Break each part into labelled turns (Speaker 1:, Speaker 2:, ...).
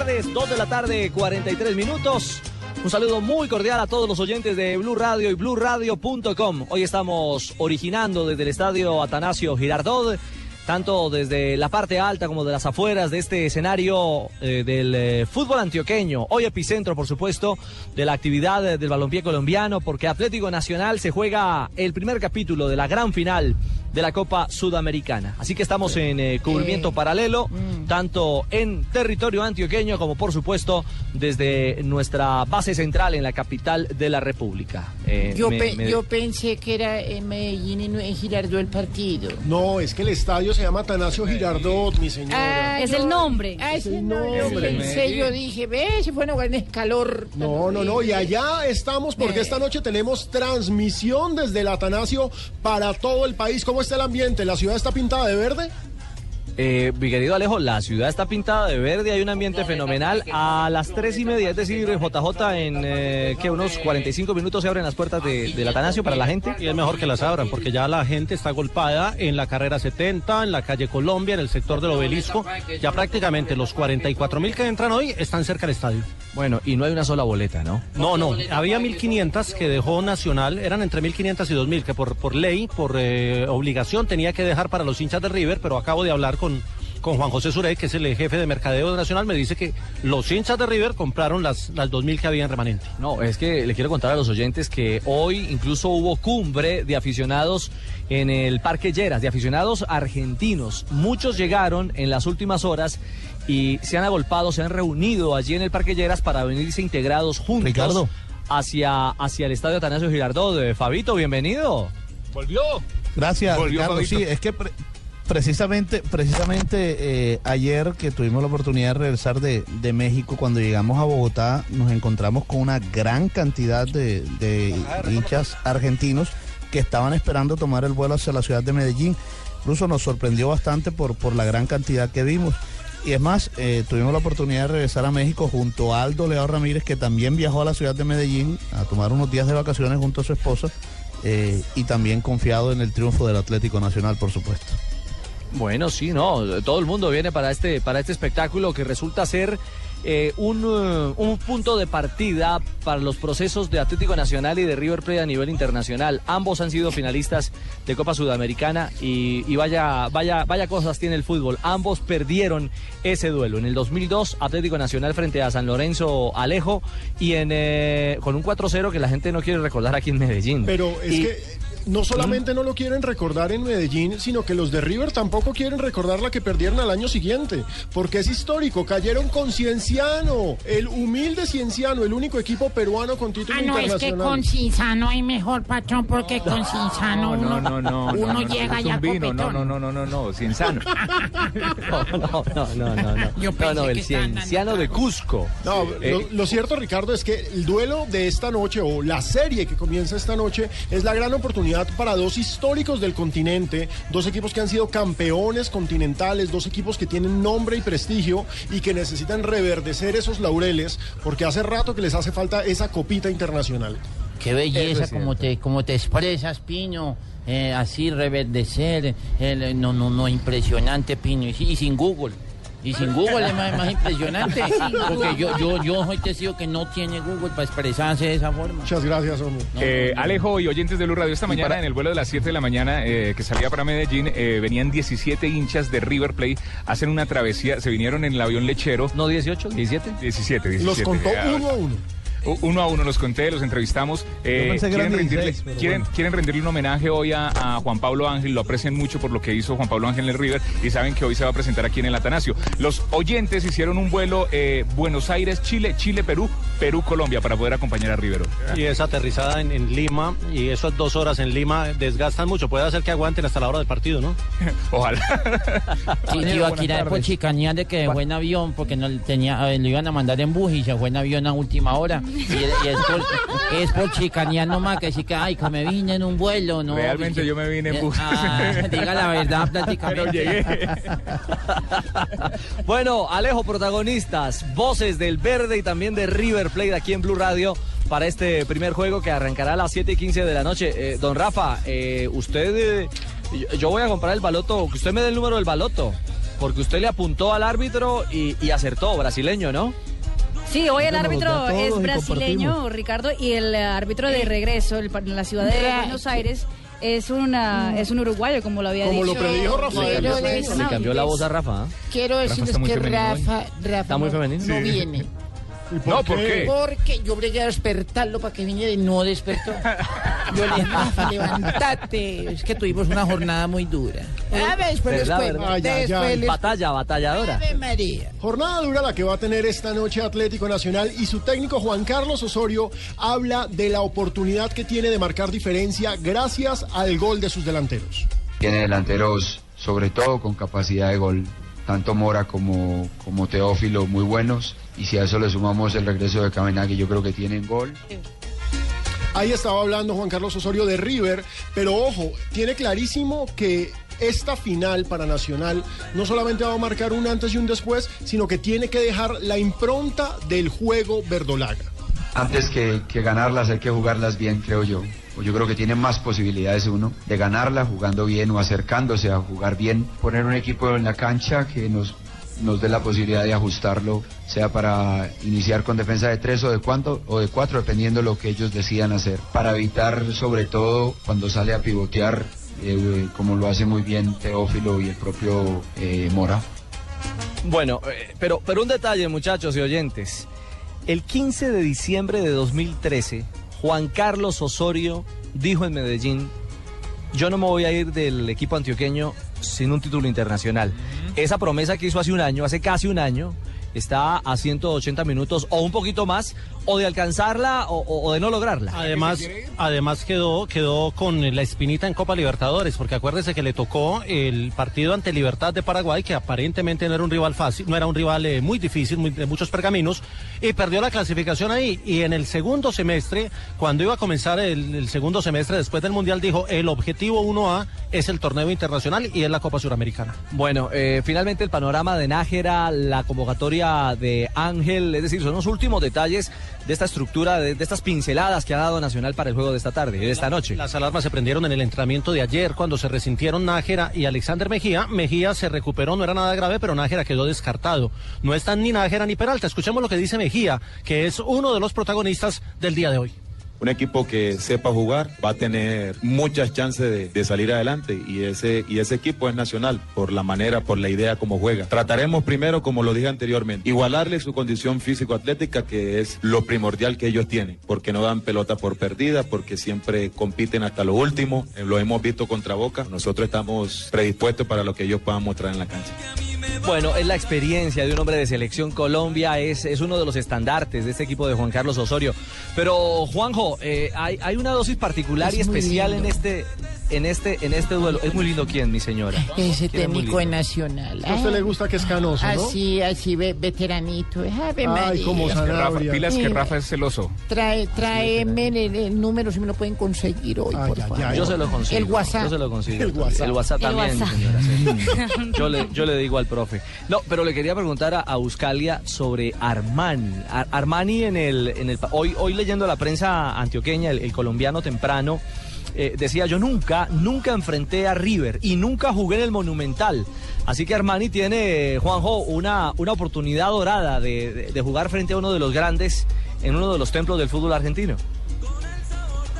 Speaker 1: Tardes. 2 de la tarde, 43 minutos. Un saludo muy cordial a todos los oyentes de Blue Radio y BlueRadio.com. Hoy estamos originando desde el estadio Atanasio Girardot, tanto desde la parte alta como de las afueras de este escenario eh, del eh, fútbol antioqueño. Hoy epicentro, por supuesto, de la actividad del balompié colombiano, porque Atlético Nacional se juega el primer capítulo de la gran final de la Copa Sudamericana. Así que estamos en eh, cubrimiento paralelo, tanto en territorio antioqueño como por supuesto desde nuestra base central en la capital de la República.
Speaker 2: Eh, yo, me, pe me... yo, pensé que era en Medellín y no en Girardot el partido.
Speaker 3: No, es que el estadio se llama Tanasio Girardot, mi señora.
Speaker 4: Ah, es el nombre.
Speaker 2: Ah, es el nombre. Yo pensé, yo dije, ve, se fue en el calor.
Speaker 3: No, no, no, y allá estamos porque esta noche tenemos transmisión desde el Atanasio para todo el país. ¿Cómo está el ambiente? ¿La ciudad está pintada de verde?
Speaker 1: Eh, mi querido Alejo, la ciudad está pintada de verde, hay un ambiente fenomenal. A las tres y media, es decir, JJ, en eh, que unos 45 minutos se abren las puertas de, del Atanasio para la gente.
Speaker 5: Y es mejor que las abran, porque ya la gente está golpada en la carrera 70, en la calle Colombia, en el sector del obelisco. Ya prácticamente los 44 mil que entran hoy están cerca del estadio.
Speaker 1: Bueno, y no hay una sola boleta, ¿no?
Speaker 5: No, no. Había 1.500 que dejó Nacional, eran entre 1.500 y 2.000, que por, por ley, por eh, obligación, tenía que dejar para los hinchas de River, pero acabo de hablar con, con Juan José Surey, que es el jefe de mercadeo de Nacional, me dice que los hinchas de River compraron las, las 2.000 que habían remanente.
Speaker 1: No, es que le quiero contar a los oyentes que hoy incluso hubo cumbre de aficionados en el Parque Lleras, de aficionados argentinos. Muchos llegaron en las últimas horas y se han agolpado, se han reunido allí en el Parque Lleras para venirse integrados juntos
Speaker 5: Ricardo.
Speaker 1: hacia hacia el estadio Atanasio Girardot. Fabito, bienvenido.
Speaker 6: Volvió.
Speaker 7: Gracias,
Speaker 6: Volvió
Speaker 7: Ricardo.
Speaker 6: Fabito.
Speaker 7: Sí, es que pre- precisamente, precisamente eh, ayer que tuvimos la oportunidad de regresar de, de México, cuando llegamos a Bogotá, nos encontramos con una gran cantidad de, de hinchas argentinos que estaban esperando tomar el vuelo hacia la ciudad de Medellín. Incluso nos sorprendió bastante por, por la gran cantidad que vimos. Y es más, eh, tuvimos la oportunidad de regresar a México junto a Aldo Leao Ramírez, que también viajó a la ciudad de Medellín a tomar unos días de vacaciones junto a su esposa eh, y también confiado en el triunfo del Atlético Nacional, por supuesto.
Speaker 1: Bueno, sí, no, todo el mundo viene para este, para este espectáculo que resulta ser eh, un, eh, un punto de partida para los procesos de Atlético Nacional y de River Plate a nivel internacional. Ambos han sido finalistas de Copa Sudamericana y, y vaya, vaya, vaya cosas tiene el fútbol. Ambos perdieron ese duelo. En el 2002, Atlético Nacional frente a San Lorenzo Alejo y en, eh, con un 4-0 que la gente no quiere recordar aquí en Medellín.
Speaker 3: Pero es
Speaker 1: Y-
Speaker 3: que no solamente no lo quieren recordar en Medellín, sino que los de River tampoco quieren recordar la que perdieron al año siguiente, porque es histórico. Cayeron con Cienciano, el humilde Cienciano, el único equipo peruano con título
Speaker 2: Ah, no, es que
Speaker 3: internacional.
Speaker 2: con Cinzano hay mejor patrón porque con Cinzano
Speaker 6: No,
Speaker 2: uno,
Speaker 6: no, no, no.
Speaker 2: uno
Speaker 6: no, no,
Speaker 2: llega ya
Speaker 6: vino. No, no, no, no, no, no, sin sano.
Speaker 1: No, no, no, no, no, no.
Speaker 2: Yo
Speaker 1: No,
Speaker 2: pensé
Speaker 1: no,
Speaker 2: que
Speaker 1: el
Speaker 2: dando
Speaker 1: cienciano de. Cusco.
Speaker 3: No,
Speaker 1: Eh,
Speaker 3: lo, lo cierto, Ricardo, es que el duelo de esta noche o la serie que comienza esta noche es la gran oportunidad para dos históricos del continente, dos equipos que han sido campeones continentales, dos equipos que tienen nombre y prestigio y que necesitan reverdecer esos laureles porque hace rato que les hace falta esa copita internacional.
Speaker 2: Qué belleza
Speaker 1: es
Speaker 2: como te, como te expresas, Piño. Eh, así reverdecer, el- no, no, no, impresionante, Piño. Y, y sin Google. Y sin Google es más, más impresionante. Porque yo, yo, yo soy testigo que no tiene Google para expresarse de esa forma.
Speaker 3: Muchas gracias, hombre.
Speaker 6: Eh, Alejo y oyentes de Blue Radio, esta mañana en el vuelo de las 7 de la mañana eh, que salía para Medellín, eh, venían 17 hinchas de River Plate, hacen una travesía, se vinieron en el avión lechero.
Speaker 1: ¿No 18? ¿17?
Speaker 6: 17, 17.
Speaker 3: Los contó
Speaker 6: ah,
Speaker 3: uno a uno.
Speaker 6: Uno a uno los conté, los entrevistamos. Eh, quieren, rendirle,
Speaker 7: 16, pero
Speaker 6: quieren,
Speaker 7: bueno.
Speaker 6: quieren rendirle un homenaje hoy a, a Juan Pablo Ángel, lo aprecian mucho por lo que hizo Juan Pablo Ángel en el River y saben que hoy se va a presentar aquí en el Atanasio. Los oyentes hicieron un vuelo eh, Buenos Aires, Chile, Chile, Perú, Perú-Colombia para poder acompañar a River.
Speaker 5: Y esa aterrizada en, en Lima y esas dos horas en Lima desgastan mucho. Puede hacer que aguanten hasta la hora del partido, ¿no?
Speaker 6: Ojalá.
Speaker 2: Sí, por chicanía de que fue en avión porque no tenía, eh, lo iban a mandar en bus y se fue en avión a última hora. Y, y es, por, es por chicanía nomás que sí que, ay, que me vine en un vuelo, ¿no?
Speaker 6: Realmente yo me vine en bus.
Speaker 2: Ah, diga la verdad prácticamente.
Speaker 6: Pero llegué.
Speaker 1: Bueno, Alejo, protagonistas, voces del Verde y también de River Plate aquí en Blue Radio para este primer juego que arrancará a las 7 y 15 de la noche. Eh, don Rafa, eh, usted, eh, yo- yo voy a comprar el baloto, que usted me dé el número del baloto, porque usted le apuntó al árbitro y, y acertó, brasileño, ¿no?
Speaker 8: Sí, hoy el árbitro es brasileño. Ricardo, y el eh, árbitro de regreso el pa- en la ciudad de Buenos Aires es, una, es un uruguayo, como lo había
Speaker 3: Como
Speaker 8: dicho.
Speaker 3: lo predijo Rafael.
Speaker 2: Quiero
Speaker 8: Sí,
Speaker 2: decir-
Speaker 1: Le cambió la voz a Rafa. ¿ah?
Speaker 2: Quiero decirles que. Rafa, Rafa
Speaker 1: Está muy
Speaker 2: no-
Speaker 1: femenino.
Speaker 2: no
Speaker 6: Sí.
Speaker 2: viene.
Speaker 3: ¿Y
Speaker 6: No, ¿por qué?
Speaker 2: Porque yo bregué a despertarlo para que viniera y no despertó. Yo le dije, Rafa, levántate. Es que tuvimos una jornada muy dura. A ver, después,
Speaker 1: ¿Verdad,
Speaker 2: después,
Speaker 1: verdad?
Speaker 3: Ay, ay,
Speaker 2: después
Speaker 3: ay.
Speaker 2: les-
Speaker 1: Batalla, batalladora.
Speaker 2: Ave María.
Speaker 3: Jornada dura la que va a tener esta noche Atlético Nacional y su técnico Juan Carlos Osorio habla de la oportunidad que tiene de marcar diferencia gracias al gol de sus delanteros.
Speaker 9: Tiene delanteros, sobre todo con capacidad de gol, tanto Mora como, como Teófilo, muy buenos. Y si a eso le sumamos el regreso de Cabenagui, yo creo que tienen gol.
Speaker 3: Ahí estaba hablando Juan Carlos Osorio de River, pero ojo, tiene clarísimo que esta final para Nacional no solamente va a marcar un antes y un después, sino que tiene que dejar la impronta del juego verdolaga.
Speaker 9: Antes que, que ganarlas hay que jugarlas bien, creo yo. O Yo creo que tiene más posibilidades uno de ganarla jugando bien o acercándose a jugar bien. Poner un equipo en la cancha que nos, nos dé la posibilidad de ajustarlo, sea para iniciar con defensa de tres o de cuánto o de cuatro, dependiendo lo que ellos decidan hacer. Para evitar, sobre todo, cuando sale a pivotear, eh, como lo hace muy bien Teófilo y el propio eh, Mora.
Speaker 1: Bueno, eh, pero, pero un detalle, muchachos y oyentes. El 15 de diciembre de 2013, Juan Carlos Osorio dijo en Medellín, yo no me voy a ir del equipo antioqueño sin un título internacional. Esa promesa que hizo hace un año, hace casi un año, está a 180 minutos o un poquito más, o de alcanzarla o, de no lograrla.
Speaker 5: Además, además quedó, quedó con la espinita en Copa Libertadores, porque acuérdese que le tocó el partido ante Libertad de Paraguay, que aparentemente no era un rival fácil, no era un rival eh, muy difícil, muy- de muchos pergaminos, y perdió la clasificación ahí. Y en el segundo semestre, cuando iba a comenzar el, el segundo semestre después del Mundial, dijo, el objetivo 1A es el torneo internacional y es la Copa Suramericana.
Speaker 1: Bueno, eh, finalmente el panorama de Nájera, la convocatoria de Ángel, es decir, son los últimos detalles de esta estructura, de, de estas pinceladas que ha dado Nacional para el juego de esta tarde, de esta noche.
Speaker 5: Las alarmas se prendieron en el entrenamiento de ayer cuando se resintieron Nájera y Alexander Mejía. Mejía se recuperó, no era nada grave, pero Nájera quedó descartado. No están ni Nájera ni Peralta. Escuchemos lo que dice Mejía, que es uno de los protagonistas del día de hoy.
Speaker 10: Un equipo que sepa jugar va a tener muchas chances de, salir adelante y ese, y ese equipo es nacional por la manera, por la idea como juega. Trataremos primero, como lo dije anteriormente, igualarle su condición físico-atlética que es lo primordial que ellos tienen, porque no dan pelota por perdida, porque siempre compiten hasta lo último, Eh, lo hemos visto contra Boca, nosotros estamos predispuestos para lo que ellos puedan mostrar en la cancha.
Speaker 1: Bueno, es la experiencia de un hombre de selección Colombia, es, es uno de los estandartes de este equipo de Juan Carlos Osorio. Pero, Juanjo, eh, hay, hay una dosis particular y
Speaker 2: Es
Speaker 1: especial en este, en este, en este duelo. Es muy lindo quién, mi señora.
Speaker 2: Ese
Speaker 1: ¿Quién es muy
Speaker 2: técnico es nacional.
Speaker 3: A usted le gusta que es canoso, ¿no?
Speaker 2: Así, así, ve- veteranito. Ave
Speaker 3: Ay,
Speaker 2: María.
Speaker 3: como
Speaker 6: Pilas que Rafa,
Speaker 3: Sanabria.
Speaker 6: pilas que. Rafa es celoso.
Speaker 2: Trae, tráeme el, el número si me lo pueden conseguir hoy,
Speaker 3: Ay,
Speaker 2: por favor.
Speaker 1: Yo se lo consigo.
Speaker 2: El WhatsApp.
Speaker 1: Yo se lo consigo.
Speaker 3: El WhatsApp.
Speaker 1: El WhatsApp
Speaker 8: El
Speaker 1: también,
Speaker 8: WhatsApp.
Speaker 1: señora. sí. Yo le, yo le digo al profe. No, pero le quería preguntar a, a Buscalia sobre Armani. Ar- Armani en el, en el hoy, hoy leyendo la prensa antioqueña, el, colombiano temprano. eh, decía yo nunca, nunca enfrenté a River y nunca jugué en el Monumental. Así que Armani tiene, Juanjo, una, una oportunidad dorada de jugar frente a uno de los grandes en uno de los templos del fútbol argentino.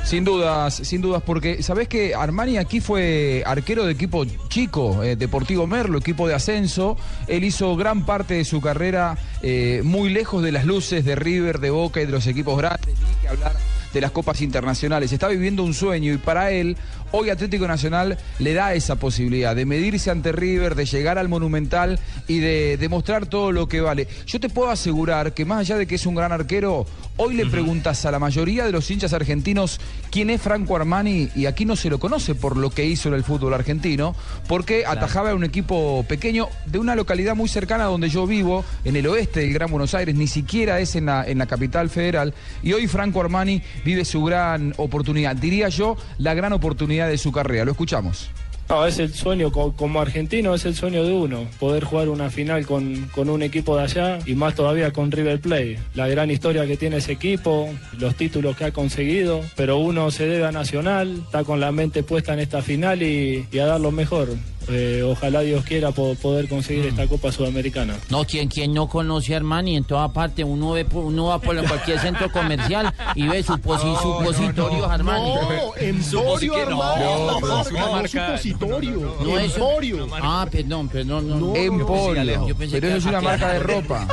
Speaker 11: Sin dudas, sin dudas, porque sabés que Armani aquí fue arquero de equipo chico, eh, Deportivo Merlo, equipo de ascenso. Él hizo gran parte de su carrera eh, muy lejos de las luces de River, de Boca y de los equipos grandes. Que hablar de las copas internacionales. Está viviendo un sueño y para él, hoy Atlético Nacional le da esa posibilidad de medirse ante River, de llegar al Monumental y de demostrar todo lo que vale. Yo te puedo asegurar que más allá de que es un gran arquero, Hoy le preguntas a la mayoría de los hinchas argentinos quién es Franco Armani y aquí no se lo conoce por lo que hizo en el fútbol argentino, porque atajaba a un equipo pequeño de una localidad muy cercana a donde yo vivo, en el oeste del Gran Buenos Aires, ni siquiera es en la, en la capital federal. Y hoy Franco Armani vive su gran oportunidad, diría yo, la gran oportunidad de su carrera. Lo escuchamos.
Speaker 12: No, es el sueño, co- como argentino es el sueño de uno, poder jugar una final con, con un equipo de allá y más todavía con River Plate. La gran historia que tiene ese equipo, los títulos que ha conseguido, pero uno se debe a Nacional, está con la mente puesta en esta final y, y a dar lo mejor. Eh, ojalá Dios quiera po- poder conseguir esta Copa Sudamericana.
Speaker 2: No, quien, quien no conoce a Armani en toda parte, uno, ve por- uno va por cualquier centro comercial y ve suposi- supositorios Armani.
Speaker 3: No, Emporio Armani.
Speaker 2: No,
Speaker 3: No,
Speaker 2: es una
Speaker 3: no,
Speaker 2: marca-
Speaker 3: supositorio.
Speaker 2: No,
Speaker 3: Emporio.
Speaker 2: Ah, perdón, perdón. No, no.
Speaker 11: Emporio. Pero eso es una marca de ropa.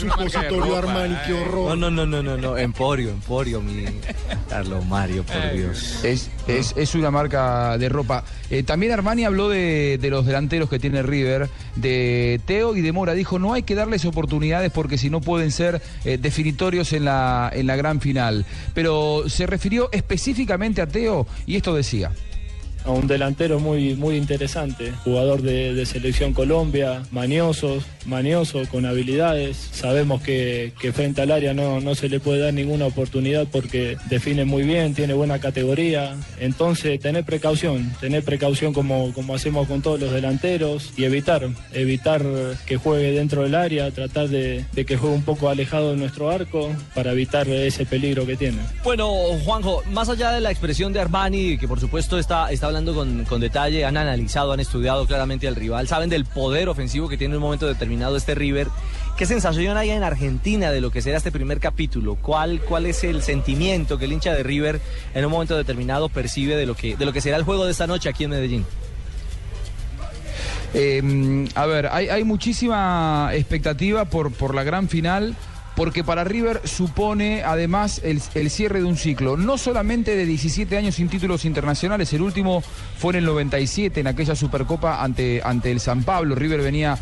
Speaker 3: Supositorio Armani, qué horror.
Speaker 1: No, no, no, no, no, no. Emporio, Emporio, mi Carlos Mario, por Dios.
Speaker 11: Es, es, es una marca de ropa. Eh, también Armani habló de, de los delanteros que tiene River, de Teo y de Mora. Dijo, no hay que darles oportunidades porque si no pueden ser eh, definitorios en la, en la gran final. Pero se refirió específicamente a Teo y esto decía.
Speaker 12: A un delantero muy, muy interesante, jugador de, selección Colombia, manioso, manioso, con habilidades. Sabemos que, que frente al área no, no se le puede dar ninguna oportunidad porque define muy bien, tiene buena categoría. Entonces, tener precaución, tener precaución como, como hacemos con todos los delanteros y evitar, evitar que juegue dentro del área, tratar de, de que juegue un poco alejado de nuestro arco para evitar ese peligro que tiene.
Speaker 1: Bueno, Juanjo, más allá de la expresión de Armani, que por supuesto está, está hablando con, con detalle, han analizado, han estudiado claramente al rival, saben del poder ofensivo que tiene en un momento determinado este River. ¿Qué sensación hay en Argentina de lo que será este primer capítulo? ¿Cuál, cuál es el sentimiento que el hincha de River en un momento determinado percibe de lo que, de lo que será el juego de esta noche aquí en Medellín?
Speaker 11: Eh, a ver, hay, hay muchísima expectativa por, por la gran final. Porque para River supone además el, cierre de un ciclo, no solamente de 17 años sin títulos internacionales, el último fue en el 97, en aquella Supercopa ante, ante el San Pablo. River venía,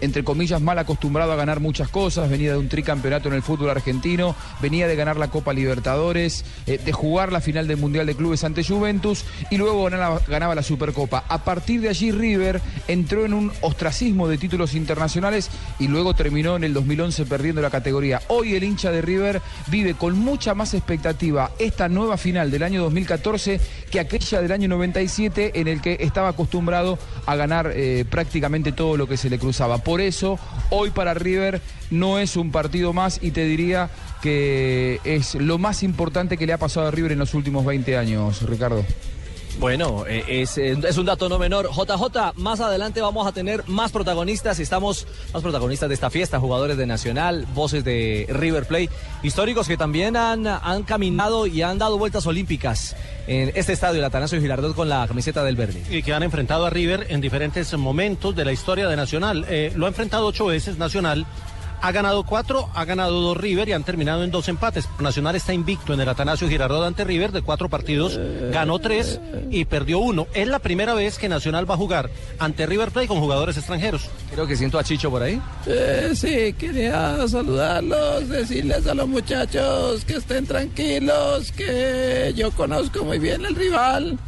Speaker 11: entre comillas, mal acostumbrado a ganar muchas cosas, venía de un tricampeonato en el fútbol argentino, venía de ganar la Copa Libertadores, eh, de jugar la final del Mundial de Clubes ante Juventus y luego ganaba, la Supercopa. A partir de allí River entró en un ostracismo de títulos internacionales y luego terminó en el 2011 perdiendo la categoría. Hoy el hincha de River vive con mucha más expectativa esta nueva final del año 2014 que aquella del año 97 en el que estaba acostumbrado a ganar eh, prácticamente todo lo que se le cruzaba. Por eso, hoy para River no es un partido más y te diría que es lo más importante que le ha pasado a River en los últimos 20 años, Ricardo.
Speaker 1: Bueno, eh, es, eh, es un dato no menor. JJ, más adelante vamos a tener más protagonistas. Estamos más protagonistas de esta fiesta, jugadores de Nacional, voces de River Plate, históricos que también han, han caminado y han dado vueltas olímpicas en este estadio, el Atanasio Girardot, con la camiseta del verde.
Speaker 5: y que han enfrentado a River en diferentes momentos de la historia de Nacional. Eh, lo ha enfrentado ocho veces Nacional. Ha ganado cuatro, ha ganado dos River y han terminado en dos empates. Nacional está invicto en el Atanasio Girardot ante River de cuatro partidos, ganó tres y perdió uno. Es la primera vez que Nacional va a jugar ante River Plate con jugadores extranjeros.
Speaker 1: Creo que siento a Chicho por ahí.
Speaker 13: Eh, sí, quería saludarlos, decirles a los muchachos que estén tranquilos, que yo conozco muy bien al rival.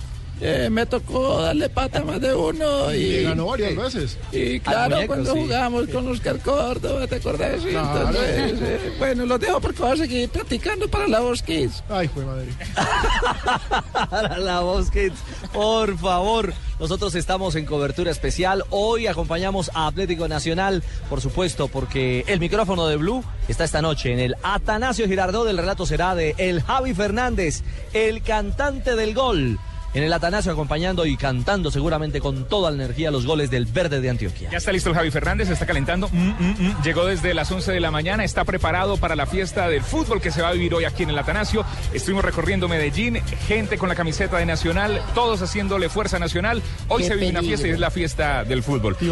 Speaker 13: Eh, me tocó darle pata a más de uno y,
Speaker 3: Y ganó varias veces.
Speaker 13: Y claro,
Speaker 3: muñeco,
Speaker 13: cuando
Speaker 3: sí.
Speaker 13: jugamos con Oscar Córdoba, ¿te acordás?
Speaker 3: Claro.
Speaker 13: entonces, eh, bueno, los dejo porque voy a seguir practicando para la voz Kids.
Speaker 3: Ay, fue madre.
Speaker 1: Para la voz Kids, por favor. Nosotros estamos en cobertura especial. Hoy acompañamos a Atlético Nacional, por supuesto, porque el micrófono de Blue está esta noche en el Atanasio Girardot. El relato será de El Javi Fernández, el cantante del gol. En el Atanasio acompañando y cantando seguramente con toda la energía los goles del verde de Antioquia.
Speaker 6: Ya está listo el Javi Fernández, está calentando. Mm, mm, mm. Llegó desde las 11 de la mañana, está preparado para la fiesta del fútbol que se va a vivir hoy aquí en el Atanasio. Estuvimos recorriendo Medellín, gente con la camiseta de Nacional, todos haciéndole fuerza nacional. Hoy
Speaker 2: Qué
Speaker 6: se vive una fiesta y es la fiesta del fútbol. Eh,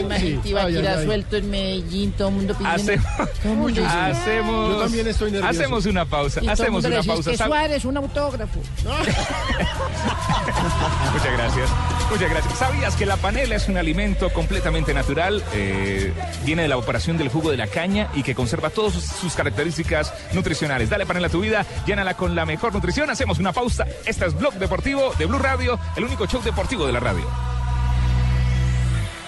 Speaker 2: Imagínate, iba a
Speaker 6: Ay, ay,
Speaker 2: tirar
Speaker 6: ay.
Speaker 2: suelto en Medellín, todo el mundo pidiendo.
Speaker 6: Hacemos-
Speaker 3: Yo también estoy nervioso.
Speaker 6: hacemos una pausa, hacemos una pausa.
Speaker 2: que
Speaker 6: ¿Sabe-
Speaker 2: Suárez, un autógrafo.
Speaker 14: Muchas gracias. Muchas gracias. ¿Sabías que la panela es un alimento completamente natural? Eh, viene de la operación del jugo de la caña y que conserva todas sus, características nutricionales. Dale panela a tu vida, llénala con la mejor nutrición. Hacemos una pausa. Esta es Blog Deportivo de Blue Radio, el único show deportivo de la radio.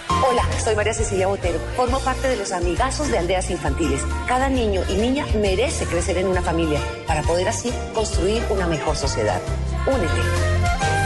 Speaker 15: Hola, soy María Cecilia Botero. Formo parte de los amigazos de aldeas infantiles. Cada niño y niña merece crecer en una familia para poder así construir una mejor sociedad. Únete.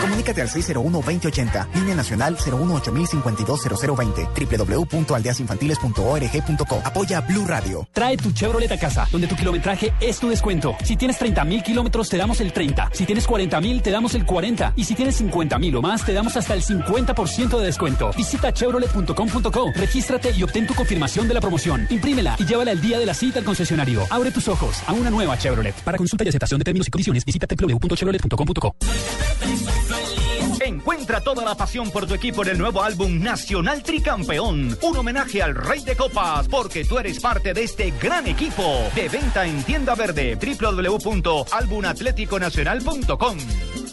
Speaker 16: Comunícate al 601-2080, línea nacional 018-052-0020, www.aldeasinfantiles.org.co. Apoya Blue Radio.
Speaker 17: Trae tu Chevrolet a casa, donde tu kilometraje es tu descuento. Si tienes 30 mil kilómetros, te damos el 30. Si tienes 40 mil, te damos el 40. Y si tienes 50 mil o más, te damos hasta el 50% de descuento. Visita chevrolet.com.co, regístrate y obtén tu confirmación de la promoción. Imprímela y llévala el día de la cita al concesionario. Abre tus ojos a una nueva Chevrolet. Para consulta y aceptación de términos y condiciones, visita www.chevrolet.com.co.
Speaker 18: Encuentra toda la pasión por tu equipo en el nuevo álbum Nacional Tricampeón. Un homenaje al Rey de Copas, porque tú eres parte de este gran equipo. De venta en tienda verde www.albumatleticonacional.com.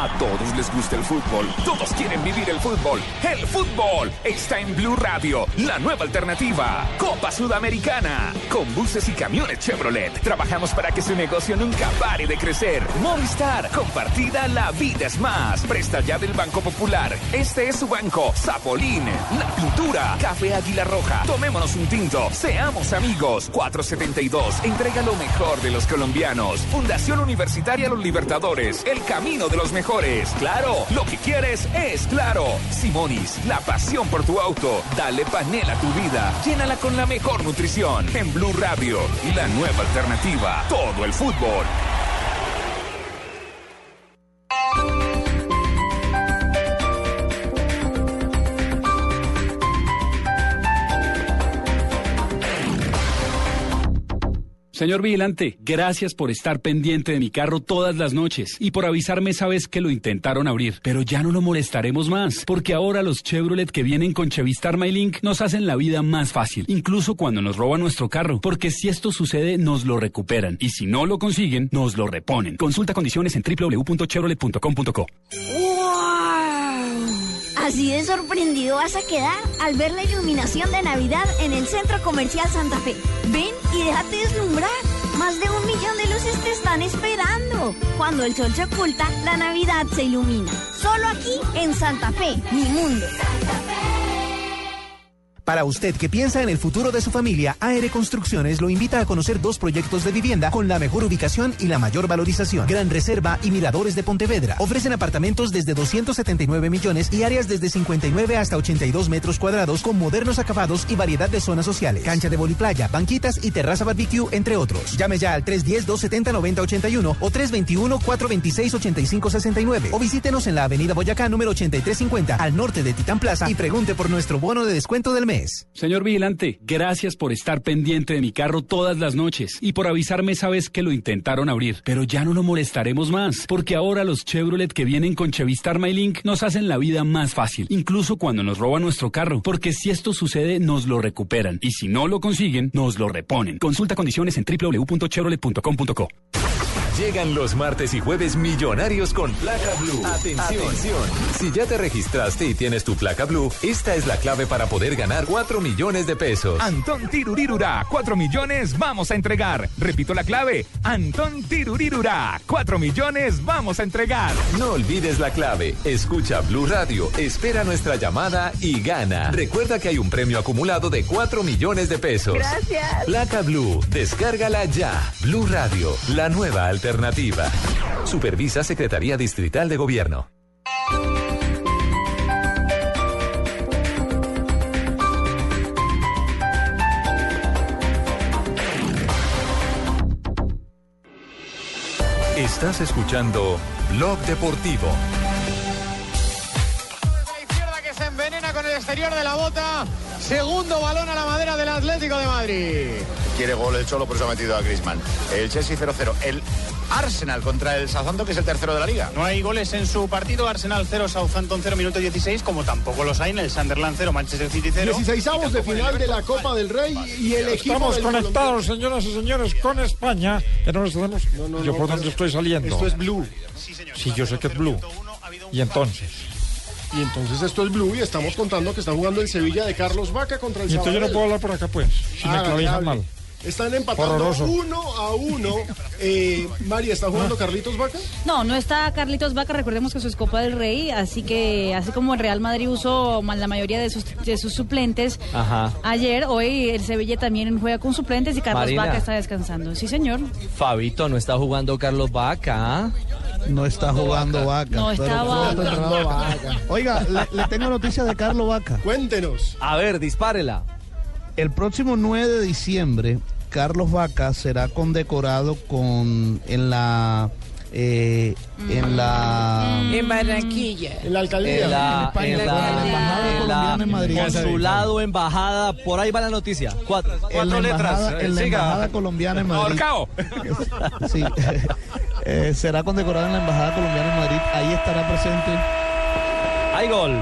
Speaker 6: A todos les gusta el fútbol, todos quieren vivir el fútbol. El fútbol está en Blue Radio, la nueva alternativa. Copa Sudamericana, con buses y camiones Chevrolet. Trabajamos para que su negocio nunca pare de crecer. Movistar, compartida, la vida es más. Presta ya del Banco Popular. Este es su banco. Zapolín, la pintura, Café Águila Roja. Tomémonos un tinto, seamos amigos. 472, entrega lo mejor de los colombianos. Fundación Universitaria Los Libertadores, el camino de los mejores. Claro, lo que quieres es claro. Simonis, la pasión por tu auto. Dale panela a tu vida. Llénala con la mejor nutrición. En Blue Radio, la nueva alternativa. Todo el fútbol.
Speaker 17: Señor vigilante, gracias por estar pendiente de mi carro todas las noches y por avisarme esa vez que lo intentaron abrir. Pero ya no lo molestaremos más, porque ahora los Chevrolet que vienen con Chevistar MyLink nos hacen la vida más fácil, incluso cuando nos roban nuestro carro, porque si esto sucede nos lo recuperan y si no lo consiguen nos lo reponen. Consulta condiciones en www.chevrolet.com.co.
Speaker 19: Así de sorprendido vas a quedar al ver la iluminación de Navidad en el Centro Comercial Santa Fe. Ven déjate deslumbrar. Más de un millón de luces te están esperando. Cuando el sol se oculta, la Navidad se ilumina. Solo aquí en Santa Fe, mi mundo.
Speaker 16: Para usted que piensa en el futuro de su familia, AR Construcciones lo invita a conocer dos proyectos de vivienda con la mejor ubicación y la mayor valorización. Gran Reserva y Miradores de Pontevedra. Ofrecen apartamentos desde 279 millones y áreas desde 59 hasta 82 metros cuadrados con modernos acabados y variedad de zonas sociales. Cancha de voliplaya, banquitas y terraza barbecue, entre otros. Llame ya al 310-270-9081 o 321-426-8569 o visítenos en la avenida Boyacá número 8350 al norte de Titán Plaza y pregunte por nuestro bono de descuento del mes.
Speaker 17: Señor vigilante, gracias por estar pendiente de mi carro todas las noches y por avisarme esa vez que lo intentaron abrir. Pero ya no lo molestaremos más, porque ahora los Chevrolet que vienen con Chevistar MyLink nos hacen la vida más fácil, incluso cuando nos roban nuestro carro, porque si esto sucede nos lo recuperan y si no lo consiguen nos lo reponen. Consulta condiciones en www.chevrolet.com.co.
Speaker 20: Llegan los martes y jueves millonarios con placa blue. Atención. Si ya te registraste y tienes tu placa blue, esta es la clave para poder ganar 4 millones de pesos.
Speaker 14: Antón Tirurirura, 4 millones vamos a entregar. Repito la clave, Antón Tirurirura, 4 millones vamos a entregar.
Speaker 20: No olvides la clave. Escucha Blue Radio, espera nuestra llamada y gana. Recuerda que hay un premio acumulado de 4 millones de pesos.
Speaker 19: Gracias.
Speaker 20: Placa Blue, descárgala ya. Blue Radio, la nueva alternativa. Supervisa Secretaría Distrital de Gobierno. Estás escuchando Blog Deportivo.
Speaker 21: izquierda que se envenena con el exterior de la bota. Segundo balón a la madera del Atlético de Madrid.
Speaker 22: quiere gol el Cholo, por eso ha metido a Griezmann. El Chelsea 0-0. El Arsenal contra el Southampton, que es el tercero de la liga.
Speaker 21: No hay goles en su partido. Arsenal 0, Southampton 0, minuto 16, como tampoco los hay en el Sunderland 0, Manchester City 0.
Speaker 3: 16 avos de final de la Copa del Rey y el equipo
Speaker 23: Estamos
Speaker 3: del
Speaker 23: conectados, señoras y señores, con España. Ya no nos tenemos. yo por dónde estoy saliendo.
Speaker 3: Esto es Blue.
Speaker 23: Sí, yo sé que es Blue. Y entonces.
Speaker 3: Y entonces esto es Blue y estamos contando que está jugando el Sevilla de Carlos Vaca contra el
Speaker 23: Y entonces yo no puedo hablar por acá, pues. Si me clavijan
Speaker 3: hable.
Speaker 23: mal.
Speaker 3: Están empatando
Speaker 23: Horroroso.
Speaker 3: uno a uno. Eh, María, ¿está jugando Carlitos Vaca?
Speaker 24: No, no está Carlitos Vaca, recordemos que eso es Copa del Rey, así que así como el Real Madrid usó ma- la mayoría de sus, de sus suplentes
Speaker 1: Ajá.
Speaker 24: ayer, hoy el Sevilla también juega con suplentes y Carlos
Speaker 1: Marina.
Speaker 24: Vaca está descansando. Sí, señor.
Speaker 1: Fabito, no está jugando Carlos Vaca.
Speaker 7: No está jugando Vaca.
Speaker 24: No está
Speaker 7: pronto
Speaker 24: Vaca.
Speaker 7: Oiga, le, le tengo noticias de Carlos Vaca.
Speaker 3: Cuéntenos.
Speaker 1: A ver, dispárela.
Speaker 7: El próximo 9 de diciembre, Carlos Vaca será condecorado con en la eh, en la
Speaker 25: En Barranquilla.
Speaker 3: En la alcaldía.
Speaker 1: En la,
Speaker 7: En
Speaker 1: en
Speaker 7: España,
Speaker 1: la-
Speaker 7: en la embajada
Speaker 1: en la
Speaker 7: colombiana en Madrid.
Speaker 1: consulado, embajada, por ahí va la noticia. Cuatro,
Speaker 7: en
Speaker 1: cuatro letras.
Speaker 7: embajada, en la embajada colombiana en Madrid.
Speaker 6: Ahorcao.
Speaker 7: Sí. Eh, será condecorado en la embajada colombiana en Madrid. Ahí estará presente.
Speaker 1: Hay gol.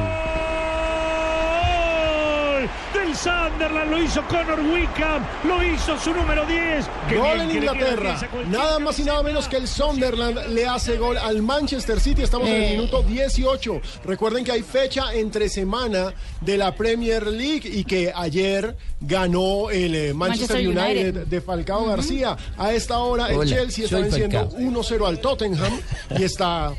Speaker 23: Sunderland lo hizo Conor Wickham, lo hizo su número 10. Qué
Speaker 3: Gol en Inglaterra. Nada más y nada menos que el Sunderland le hace gol al Manchester City. Estamos en el minuto 18. Recuerden que hay fecha entre semana de la Premier League y que ayer ganó el eh, Manchester,
Speaker 24: Manchester
Speaker 3: United,
Speaker 24: United.
Speaker 3: de Falcao García. A esta hora el
Speaker 25: Hola,
Speaker 3: Chelsea está venciendo
Speaker 25: Falcao.
Speaker 3: 1-0 al Tottenham y está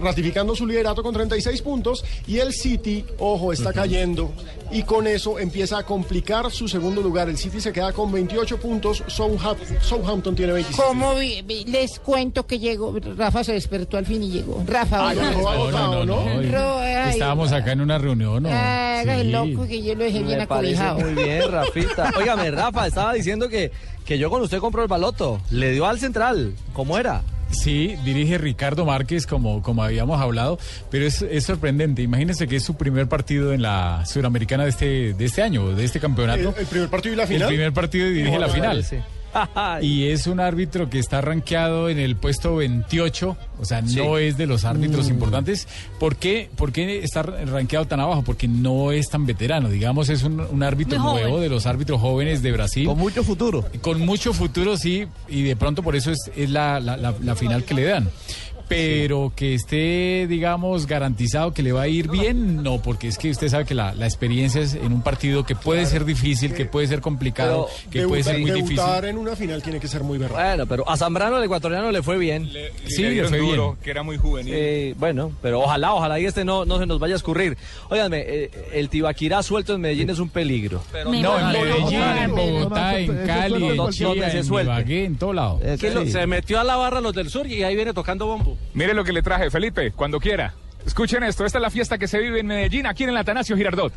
Speaker 3: ratificando su liderato con 36 puntos y el City, ojo, está cayendo y con eso empieza a complicar su segundo lugar. El City se queda con 28 puntos, Southampton, tiene 26.
Speaker 25: Como vi- vi- les cuento que llegó, Rafa se despertó al fin y llegó. Rafa,
Speaker 3: Ah, agotado, ¿no?
Speaker 25: Ay,
Speaker 26: Estábamos acá en una reunión,
Speaker 25: el
Speaker 26: Sí.
Speaker 25: loco que yo lo dejé bien acobijado.
Speaker 1: muy bien, Rafita. Óigame, Rafa, estaba diciendo que, que yo con usted compró el baloto. Le dio al central. ¿Cómo era?
Speaker 26: Sí, dirige Ricardo Márquez, como, como habíamos hablado, pero es, es sorprendente. Imagínense que es su primer partido en la Suramericana de este, de este año, de este
Speaker 3: El,
Speaker 26: campeonato.
Speaker 3: el primer partido y la
Speaker 26: El
Speaker 3: final.
Speaker 26: primer partido y dirige
Speaker 3: No,
Speaker 26: la final.
Speaker 1: Sí.
Speaker 26: Y es un árbitro que está rankeado en el puesto 28, o sea,
Speaker 1: Sí.
Speaker 26: no es de los árbitros
Speaker 3: Mm.
Speaker 26: importantes. ¿Por qué, ¿Por qué está rankeado tan abajo? Porque no es tan veterano, digamos, es un, un árbitro
Speaker 24: Muy joven.
Speaker 26: nuevo de los árbitros jóvenes de Brasil.
Speaker 7: Con mucho futuro.
Speaker 26: Con mucho futuro, sí, y de pronto por eso es, es la, la- la- la final que le dan. Pero que esté, digamos, garantizado que le va a ir bien, no, porque es que usted sabe que la, la experiencia es en un partido que puede ser difícil, que puede ser complicado, que puede ser muy difícil.
Speaker 3: debutar en una final tiene que ser muy verdad.
Speaker 1: Bueno, pero a Zambrano, el ecuatoriano, le fue bien.
Speaker 26: Sí, le fue bien.
Speaker 6: que era muy juvenil.
Speaker 1: Eh, bueno, pero ojalá, ojalá y este no, no se nos vaya a escurrir. Óiganme, eh, el Tibaquirá suelto en Medellín es un peligro.
Speaker 24: Me
Speaker 26: No, en. Medellín, en Bogotá,
Speaker 7: no,
Speaker 26: en Cali, en
Speaker 1: se
Speaker 26: en. Ibagué, en todo lado.
Speaker 7: Eh,
Speaker 1: ¿Qué lo-
Speaker 7: sí.
Speaker 1: Se metió a la barra los del sur y ahí viene tocando bombo.
Speaker 6: Mire lo que le traje, Felipe, cuando quiera. Escuchen esto, esta es la fiesta que se vive en Medellín, aquí en el Atanasio Girardot.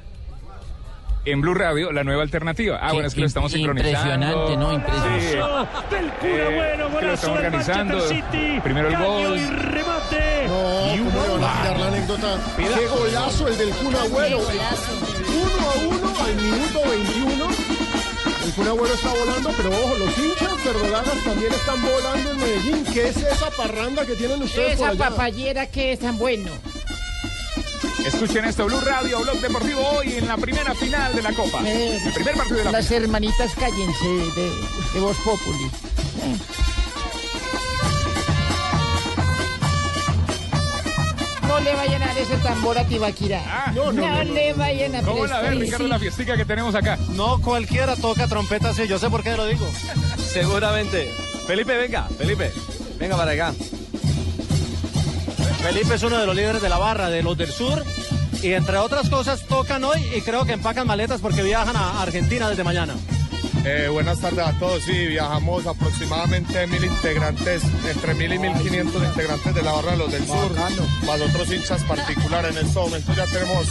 Speaker 6: En Blue Radio, la nueva alternativa. Ah,
Speaker 25: Qué
Speaker 6: bueno, es que lo estamos sincronizando.
Speaker 25: impresionante, ¿no? Impresionante.
Speaker 6: Sí.
Speaker 23: Del cura
Speaker 6: Eh,
Speaker 23: bueno,
Speaker 6: lo
Speaker 23: golazo
Speaker 6: estamos
Speaker 23: del
Speaker 6: organizando.
Speaker 23: Manchester City.
Speaker 6: Primero el gol.
Speaker 23: y remate.
Speaker 3: No,
Speaker 23: y un
Speaker 3: ¿cómo le van a tirar la anécdota? Qué golazo el del Kun Agüero. Uno a uno al minuto 21. Kun Agüero está volando, pero ojo, los hinchas verdolagas también están volando en Medellín. ¿Qué es esa parranda que tienen ustedes por
Speaker 25: Esa
Speaker 3: allá?
Speaker 25: papayera que es tan bueno.
Speaker 6: Escuchen esto, Blue Radio, Blog Deportivo hoy en la primera final de la Copa.
Speaker 25: Eh,
Speaker 6: el primer partido de la
Speaker 25: Las
Speaker 6: final.
Speaker 25: hermanitas cállense de, de Voz Populi. Eh. Le vayan a dar ese tambor a Tibaquirá.
Speaker 6: no, no, no, no.
Speaker 25: le vayan a
Speaker 6: ¿Cómo la ves. Ricardo, la fiestica que tenemos acá?
Speaker 5: No cualquiera toca trompeta así, yo sé por qué lo digo.
Speaker 1: Seguramente. Felipe, venga, Felipe. Venga para acá.
Speaker 5: Felipe es uno de los líderes de la barra, de los del sur. Y entre otras cosas tocan hoy y creo que empacan maletas porque viajan a Argentina desde mañana.
Speaker 27: Eh, buenas tardes a todos. Sí, viajamos aproximadamente mil integrantes, entre mil y mil quinientos integrantes de la barra de los del sur, más otros hinchas particulares. En este momento ya tenemos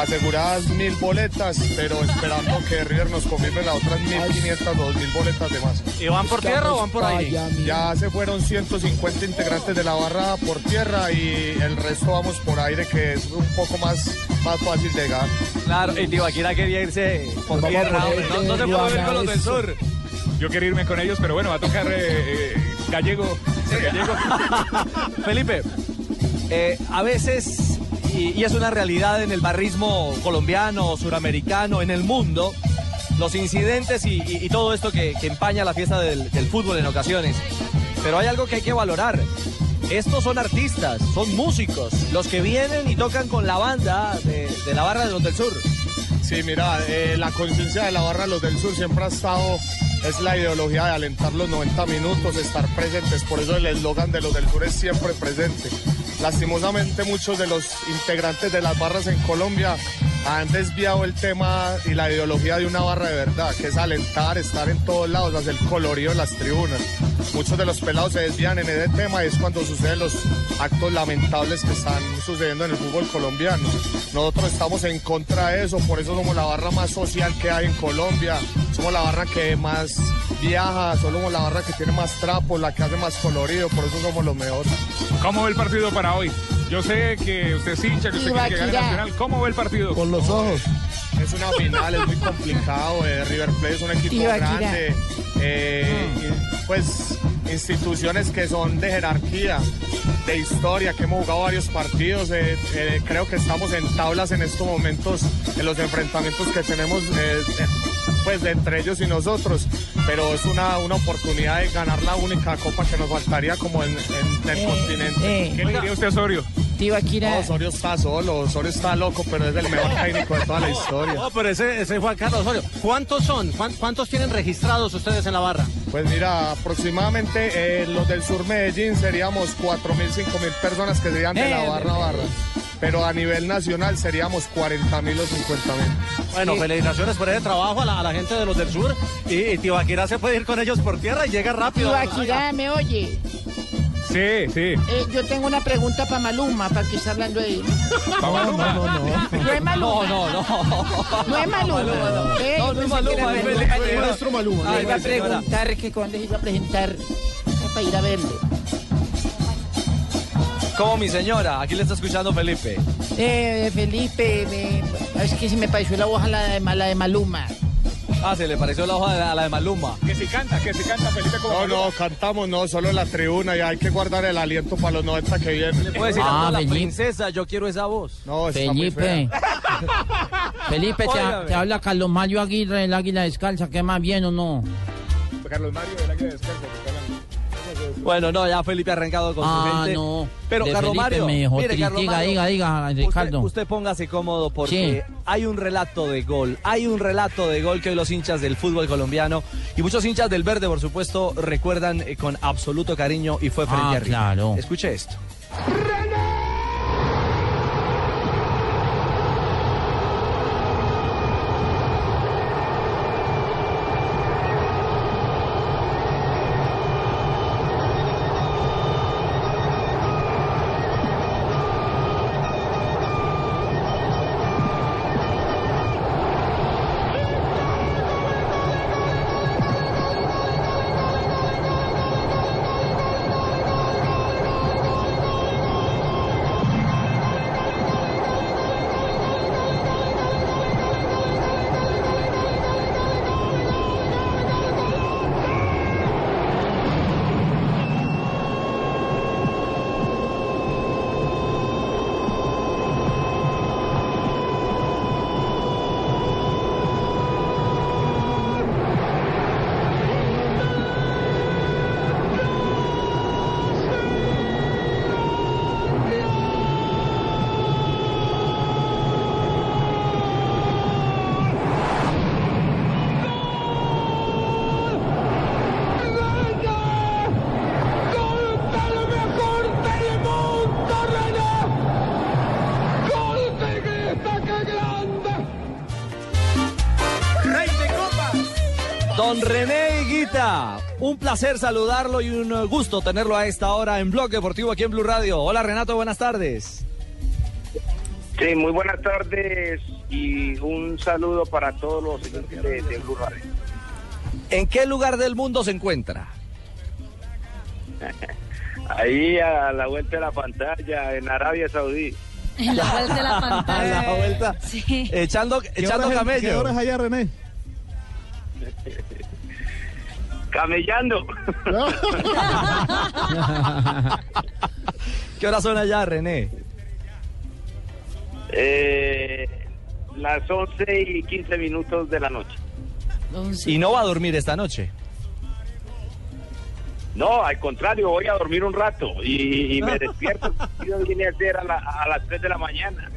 Speaker 27: aseguradas mil boletas, pero esperando que River nos confirme las otras mil quinientas o dos mil boletas de más.
Speaker 5: ¿Y van por tierra o van por aire?
Speaker 27: Ya se fueron 150 integrantes de la barra por tierra y el resto vamos por aire, que es un poco más, más fácil de llegar.
Speaker 1: Claro, el Tibaquirá quería irse por tierra. hombre. No, no se puede ver con los del sur.
Speaker 6: Yo quiero irme con ellos, pero bueno, va a tocar eh, eh, gallego. gallego.
Speaker 1: Felipe, eh, a veces, y, es una realidad en el barrismo colombiano, suramericano, en el mundo, los incidentes y, todo esto que, empaña la fiesta del, fútbol en ocasiones. Pero hay algo que hay que valorar. Estos son artistas, son músicos, los que vienen y tocan con la banda de, de la barra de los del sur.
Speaker 27: Sí, mira, eh, la conciencia de la barra de los del sur siempre ha estado, es la ideología de alentar los 90 minutos, estar presentes, por eso el eslogan de los del sur es siempre presente. Lastimosamente muchos de los integrantes de las barras en Colombia han desviado el tema y la ideología de una barra de verdad, que es alentar, estar en todos lados, hacer colorido en las tribunas. Muchos de los pelados se desvían en ese tema y es cuando suceden los actos lamentables que están sucediendo en el fútbol colombiano. Nosotros estamos en contra de eso, por eso somos la barra más social que hay en Colombia, somos la barra que más viaja, somos la barra que tiene más trapos, la que hace más colorido, por eso somos los mejores.
Speaker 6: ¿Cómo ve el partido para hoy? Yo sé que usted es hincha, que usted quiere que gane. Nacional. ¿Cómo ve el partido?
Speaker 27: Con los ojos. Es una final, es muy complicado. eh, River Plate es un equipo
Speaker 6: Ibaquirá.
Speaker 27: grande. eh, y, pues instituciones que son de jerarquía, de historia, que hemos jugado varios partidos. eh, eh, creo que estamos en tablas en estos momentos en los enfrentamientos que tenemos. Eh, eh, pues de entre ellos y nosotros, pero es una, una oportunidad de ganar la única copa que nos faltaría como en, en el continente.
Speaker 2: eh.
Speaker 27: ¿Qué le diría usted a Osorio?
Speaker 2: Tibaquira.
Speaker 27: No, Osorio está solo, Osorio está loco, pero es el mejor técnico de toda la historia.
Speaker 5: No, pero ese, ese Juan Carlos Osorio. ¿Cuántos son? ¿Cuán- ¿Cuántos tienen registrados ustedes en la barra?
Speaker 27: Pues mira, aproximadamente eh, los del sur Medellín seríamos 4.000, 5.000 personas que serían de la
Speaker 5: Eh,
Speaker 27: barra barra. Pero a nivel nacional seríamos 40.000 o 50.000.
Speaker 5: Bueno, felicitaciones por ese trabajo a la, a la gente de los del sur. Y, y Tibaquirá se puede ir con ellos por tierra y llega rápido.
Speaker 2: Tibaquirá, ¿me oye?
Speaker 6: Sí, sí.
Speaker 2: Eh, yo tengo una pregunta para Maluma, para que está hablando de él.
Speaker 6: ¿Pa Maluma?
Speaker 2: No, no, no. No es Maluma.
Speaker 1: No, no, no.
Speaker 2: No es Maluma.
Speaker 1: no. No, no es Maluma, es maestro Maluma.
Speaker 2: Le
Speaker 1: Ay,
Speaker 2: iba a preguntar que cuándo se iba a presentar para ir a verlo.
Speaker 1: Como mi señora, aquí le está escuchando Felipe.
Speaker 2: Eh, Felipe, me- es que se me pareció la hoja la de, la de Maluma.
Speaker 1: Ah, se le pareció la hoja de- a la de Maluma.
Speaker 6: Que si canta, que si canta Felipe como
Speaker 27: No,
Speaker 6: Maluma.
Speaker 27: no, cantamos no, solo en la tribuna y hay que guardar el aliento para los 90 que vienen.
Speaker 1: Le puede decir
Speaker 2: Ah,
Speaker 1: a la princesa, yo quiero esa voz.
Speaker 27: No, está
Speaker 2: Felipe. Felipe, te, te habla Carlos Mario Aguirre, el águila descalza, ¿qué más bien o no?
Speaker 6: Carlos Mario del Águila de
Speaker 1: Bueno, no, ya Felipe ha arrancado con su
Speaker 2: Ah,
Speaker 1: gente.
Speaker 2: no.
Speaker 1: Pero
Speaker 2: De
Speaker 1: Carlos
Speaker 2: Felipe
Speaker 1: Mario, mire. Carlos
Speaker 2: Diga,
Speaker 1: Mario,
Speaker 2: diga, diga,
Speaker 1: usted-
Speaker 2: Ricardo.
Speaker 1: Usted, póngase cómodo porque hay un relato de gol, hay un relato de gol que hoy los hinchas del fútbol colombiano y muchos hinchas del verde, por supuesto, recuerdan eh, con absoluto cariño y fue frente
Speaker 2: Ah,
Speaker 1: a River.
Speaker 2: claro.
Speaker 1: Escuche esto. Un placer saludarlo y un gusto tenerlo a esta hora en Blog Deportivo aquí en Blue Radio. Hola Renato, buenas tardes.
Speaker 28: Sí, muy buenas tardes y un saludo para todos los oyentes de, de Blue Radio.
Speaker 1: ¿En qué lugar del mundo se encuentra?
Speaker 28: Ahí a la vuelta de la pantalla, en Arabia Saudí.
Speaker 8: En la vuelta de la
Speaker 1: A
Speaker 8: pantalla.
Speaker 1: la vuelta,
Speaker 8: Sí.
Speaker 1: echando, echando camello.
Speaker 7: allá, René?
Speaker 28: Camellando.
Speaker 1: ¿Qué hora son allá, René?
Speaker 28: Eh, las 11 y 15 minutos de la noche.
Speaker 1: Y no va a dormir esta noche.
Speaker 28: No, al contrario, voy a dormir un rato y, y me despierto. Viene a ser a, la- a las 3 de la mañana.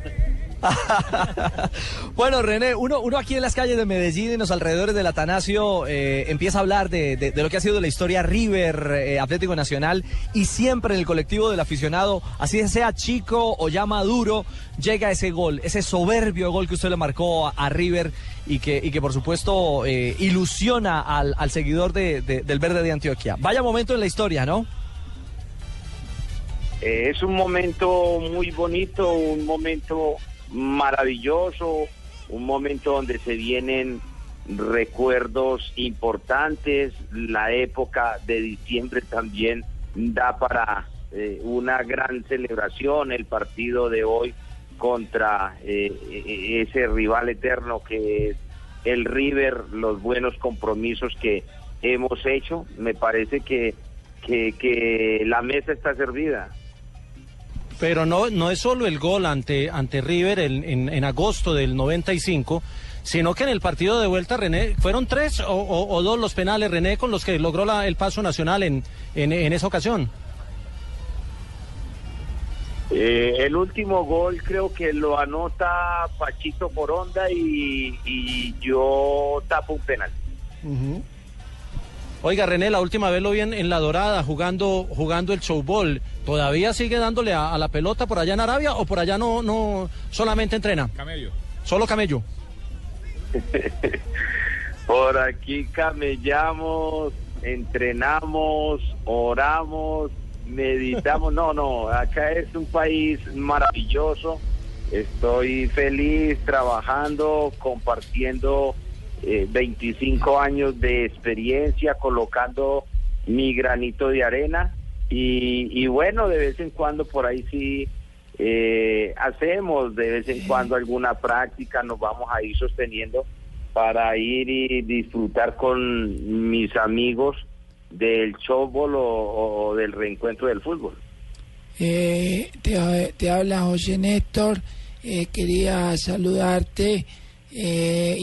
Speaker 1: Bueno, René, uno, aquí en las calles de Medellín, en los alrededores del Atanasio, eh, empieza a hablar de, lo que ha sido la historia River, eh, Atlético Nacional, y siempre en el colectivo del aficionado, así sea chico o ya maduro, llega ese gol, ese soberbio gol que usted le marcó a, River y que, por supuesto eh, ilusiona al, seguidor de- de- del Verde de Antioquia. Vaya momento en la historia, ¿no?
Speaker 28: Es un momento muy bonito, un momento maravilloso, un momento donde se vienen recuerdos importantes. La época de diciembre también da para eh, una gran celebración. El partido de hoy contra eh, eh, ese rival eterno que es el River, los buenos compromisos que hemos hecho. Me parece que, que la mesa está servida.
Speaker 5: Pero no, no es solo el gol ante, ante River en, en- en agosto del 95, sino que en el partido de vuelta, René, fueron tres o, o- o dos los penales, René, con los que logró la- el paso nacional en, en, en esa ocasión.
Speaker 28: Eh, el último gol creo que lo anota Pachito Foronda y, y yo tapo un penal.
Speaker 5: Oiga, René, la última vez lo vi en, en La Dorada jugando, jugando el showball. ¿Todavía sigue dándole a, a la pelota por allá en Arabia o por allá no, no solamente entrena?
Speaker 6: Camello.
Speaker 5: Solo camello.
Speaker 28: Por aquí camellamos, entrenamos, oramos, meditamos. No, no, acá es un país maravilloso. Estoy feliz trabajando, compartiendo eh, 25 años de experiencia, colocando mi granito de arena. Y, y bueno, de vez en cuando por ahí sí eh, hacemos, de vez en cuando alguna práctica, nos vamos a ir sosteniendo para ir y disfrutar con mis amigos del showball o, del reencuentro del fútbol.
Speaker 29: Eh, te, te habla José Néstor, eh, quería saludarte, eh,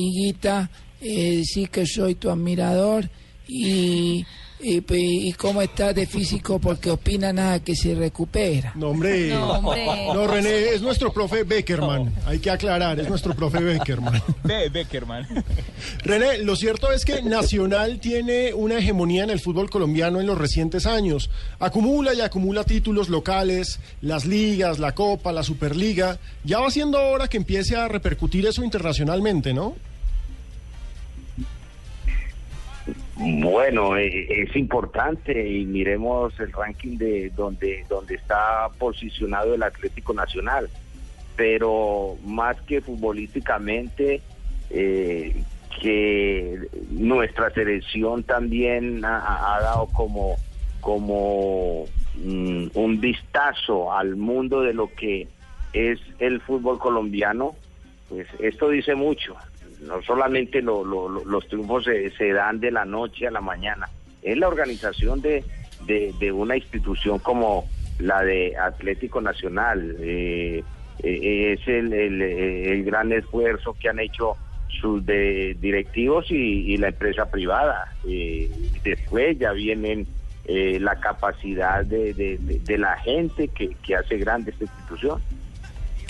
Speaker 29: eh, sí que soy tu admirador y, y, pe- y cómo estás de físico porque opina nada que se recupera.
Speaker 3: No, hombre.
Speaker 29: No, hombre.
Speaker 3: No, René, es nuestro profe Beckerman. Hay que aclarar, es nuestro profe Beckerman.
Speaker 6: De Beckerman.
Speaker 3: René, lo cierto es que Nacional tiene una hegemonía en el fútbol colombiano en los recientes años. Acumula y acumula títulos locales, las ligas, la Copa, la Superliga. Ya va siendo hora que empiece a repercutir eso internacionalmente, ¿no?
Speaker 28: Bueno, eh, es importante y miremos el ranking de donde, donde está posicionado el Atlético Nacional. Pero más que futbolísticamente, eh, que nuestra selección también ha, dado como, como mm, un vistazo al mundo de lo que es el fútbol colombiano, pues esto dice mucho. No solamente lo- lo- lo- los triunfos se, se dan de la noche a la mañana, es la organización de, una institución como la de Atlético Nacional. eh, eh, es el, el- gran esfuerzo que han hecho sus de- directivos y, la empresa privada. Eh, después ya vienen eh, la capacidad de, la gente que hace grande esta institución.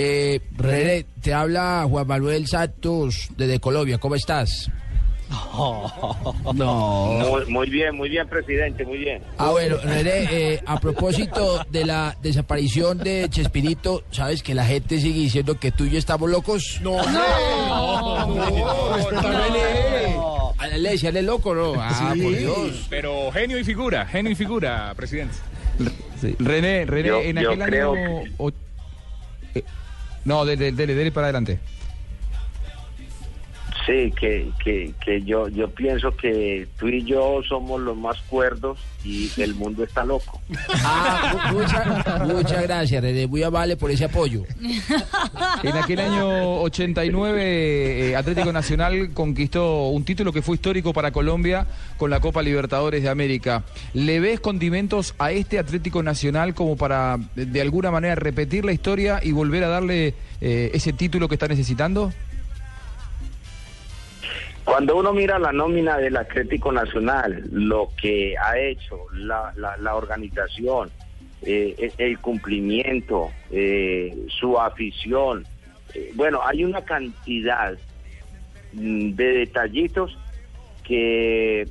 Speaker 29: Eh, René, te habla Juan Manuel Santos desde Colombia, ¿cómo estás?
Speaker 28: Muy, muy bien, muy bien, presidente, muy bien.
Speaker 29: Ah, bueno, René, eh, a propósito de la desaparición de Chespirito, ¿sabes que la gente sigue diciendo que tú y yo estamos locos?
Speaker 3: No,
Speaker 29: A la ley, si loco, ¿no? Ah, por Dios.
Speaker 6: Pero genio y figura, genio y figura, presidente.
Speaker 11: René, René,
Speaker 6: Yo-
Speaker 11: en
Speaker 6: yo
Speaker 11: aquel
Speaker 6: creo
Speaker 11: año... o- eh, no, dele, dele, dele para adelante.
Speaker 28: Sí, que, que, que yo, yo pienso que tú y yo somos los más cuerdos y el mundo está loco.
Speaker 30: Ah, mu- mucha- muchas gracias, René. Muy amable por ese apoyo.
Speaker 11: En aquel año 89, eh, Atlético Nacional conquistó un título que fue histórico para Colombia con la Copa Libertadores de América. ¿Le ves condimentos a este Atlético Nacional como para, de, de alguna manera, repetir la historia y volver a darle eh, ese título que está necesitando?
Speaker 28: Cuando uno mira la nómina del Atlético Nacional, lo que ha hecho la, la- la organización, eh, el- el cumplimiento, eh, su afición, eh, bueno, hay una cantidad mm, de detallitos que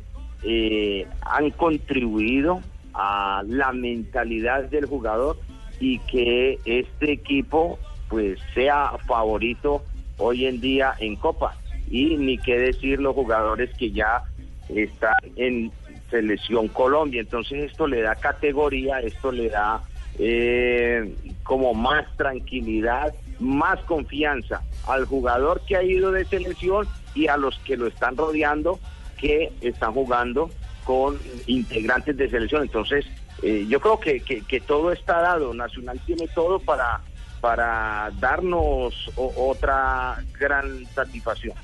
Speaker 28: han contribuido a la mentalidad del jugador y que este equipo pues sea favorito hoy en día en Copa y ni qué decir los jugadores que ya están en selección Colombia entonces esto le da categoría esto le da eh, como más tranquilidad más confianza al jugador que ha ido de selección y a los que lo están rodeando que están jugando con integrantes de selección. Entonces, eh, yo creo que, que, todo está dado. Nacional tiene todo para, para darnos otra gran satisfacción.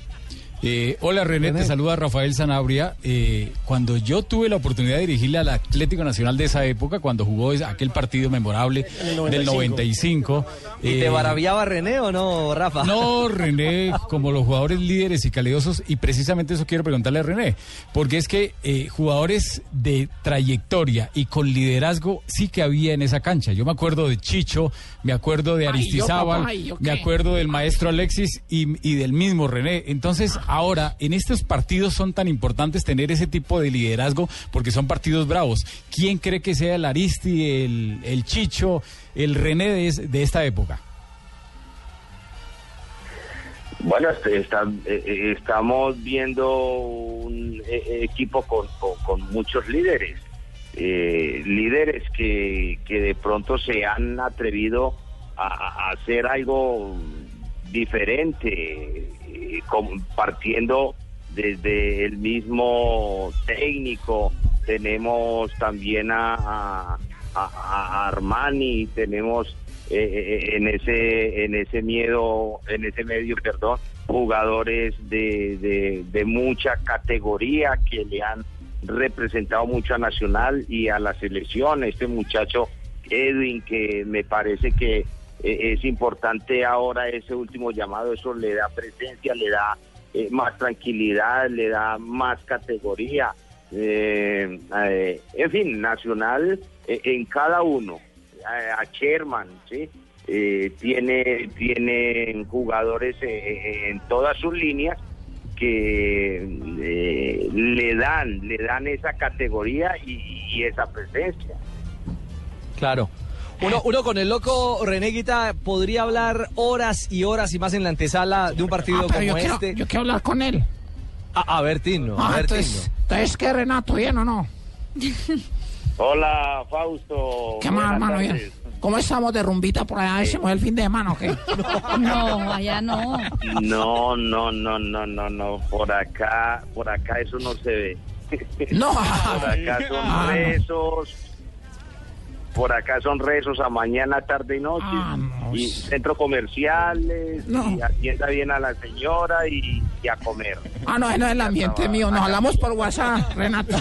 Speaker 26: Eh, hola René, te saluda Rafael Sanabria. Eh, cuando yo tuve la oportunidad de dirigirle al Atlético Nacional de esa época, cuando jugó aquel partido memorable del 95.
Speaker 1: ¿Y te
Speaker 26: eh,
Speaker 1: maravillaba René o no, Rafa?
Speaker 26: No, René, como los jugadores líderes y calidosos, y precisamente eso quiero preguntarle a René, porque es que eh, jugadores de trayectoria y con liderazgo sí que había en esa cancha. Yo me acuerdo de Chicho, me acuerdo de
Speaker 25: Ay, yo,
Speaker 26: Aristizábal,
Speaker 25: papá, ¿y yo
Speaker 26: me acuerdo del maestro Alexis y, y del mismo René. Entonces, ahora, en estos partidos son tan importantes tener ese tipo de liderazgo porque son partidos bravos. ¿Quién cree que sea el Aristi, el, el Chicho, el René de, de esta época?
Speaker 28: Bueno, este, eh, eh, estamos viendo un eh, equipo con, con- muchos líderes, líderes que, que de pronto se han atrevido a hacer algo diferente, eh, compartiendo desde el mismo técnico, tenemos también a, a- a- Armani, tenemos eh, eh, en ese en ese miedo en ese medio perdón jugadores de, de, de mucha categoría que le han representado mucho a Nacional y a la selección. Este muchacho Edwin que me parece que eh, es importante ahora ese último llamado eso le da presencia le da eh, más tranquilidad le da más categoría eh, eh, en fin Nacional eh, en cada uno a, Sherman, ¿sí? Tiene, tiene jugadores en todas sus líneas que le dan, le dan esa categoría y, y esa presencia.
Speaker 1: Claro. Uno, uno con el loco René Guita podría hablar horas y horas y más en la antesala de un partido
Speaker 25: Ah, pero
Speaker 1: como
Speaker 25: yo quiero-
Speaker 1: este.
Speaker 25: yo quiero hablar con él.
Speaker 1: A, a ver, Tino, a
Speaker 25: Ah,
Speaker 1: ver,
Speaker 25: entonces,
Speaker 1: Tino.
Speaker 25: entonces, ¿qué, Renato? ¿Bien o no?
Speaker 28: Hola, Fausto.
Speaker 25: ¿Qué más, hermano? Bien. ¿Cómo estamos de rumbita por allá? ¿Hicimos el fin de semana o qué?
Speaker 24: No, allá no.
Speaker 28: No, no, no, no, no, no. Por acá, por acá eso no se ve.
Speaker 25: No.
Speaker 28: Por acá son
Speaker 25: Ah, no.
Speaker 28: rezos. Por acá son rezos a mañana, tarde y noche.
Speaker 25: Ah,
Speaker 28: y centros comerciales. Y atienda bien a la señora y, y a comer.
Speaker 25: Ah, no, no es el ambiente mío. Nos hablamos por WhatsApp, Renato.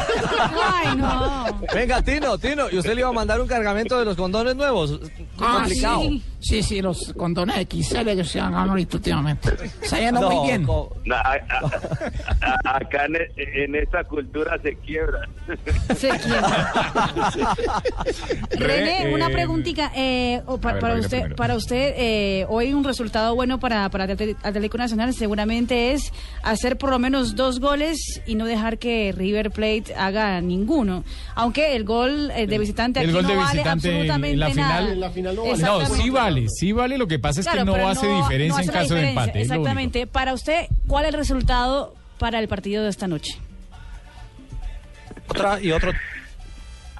Speaker 24: Ay, no.
Speaker 1: Venga, Tino, Tino, ¿y usted le iba a mandar un cargamento de los condones nuevos?
Speaker 25: Ah,
Speaker 1: complicado.
Speaker 25: sí. Sí, sí, los condones XL que se han ganado ahorita últimamente. Se ha yendo
Speaker 1: No,
Speaker 25: muy bien.
Speaker 1: co-
Speaker 28: Na- a- a- a- acá en, en esta cultura se quiebra.
Speaker 24: Se René, una preguntita eh, o pa-
Speaker 28: A ver,
Speaker 24: para
Speaker 28: venga,
Speaker 24: usted, para usted eh, hoy un resultado bueno para, para Atlético Nacional seguramente es hacer por lo menos dos goles y no dejar que River Plate haga ninguno. Aunque el gol eh, de visitante
Speaker 26: El
Speaker 24: aquí
Speaker 26: gol
Speaker 24: no
Speaker 26: de
Speaker 24: vale
Speaker 26: visitante en-
Speaker 24: absolutamente
Speaker 26: en la
Speaker 24: nada.
Speaker 26: final. No,
Speaker 24: Exactamente.
Speaker 26: sí vale, sí vale. Lo que pasa es
Speaker 24: Claro,
Speaker 26: que no hace diferencia
Speaker 24: no hace
Speaker 26: en caso de empate.
Speaker 24: Exactamente. Para usted, ¿cuál es el resultado para el partido de esta noche?
Speaker 5: Otra y otro.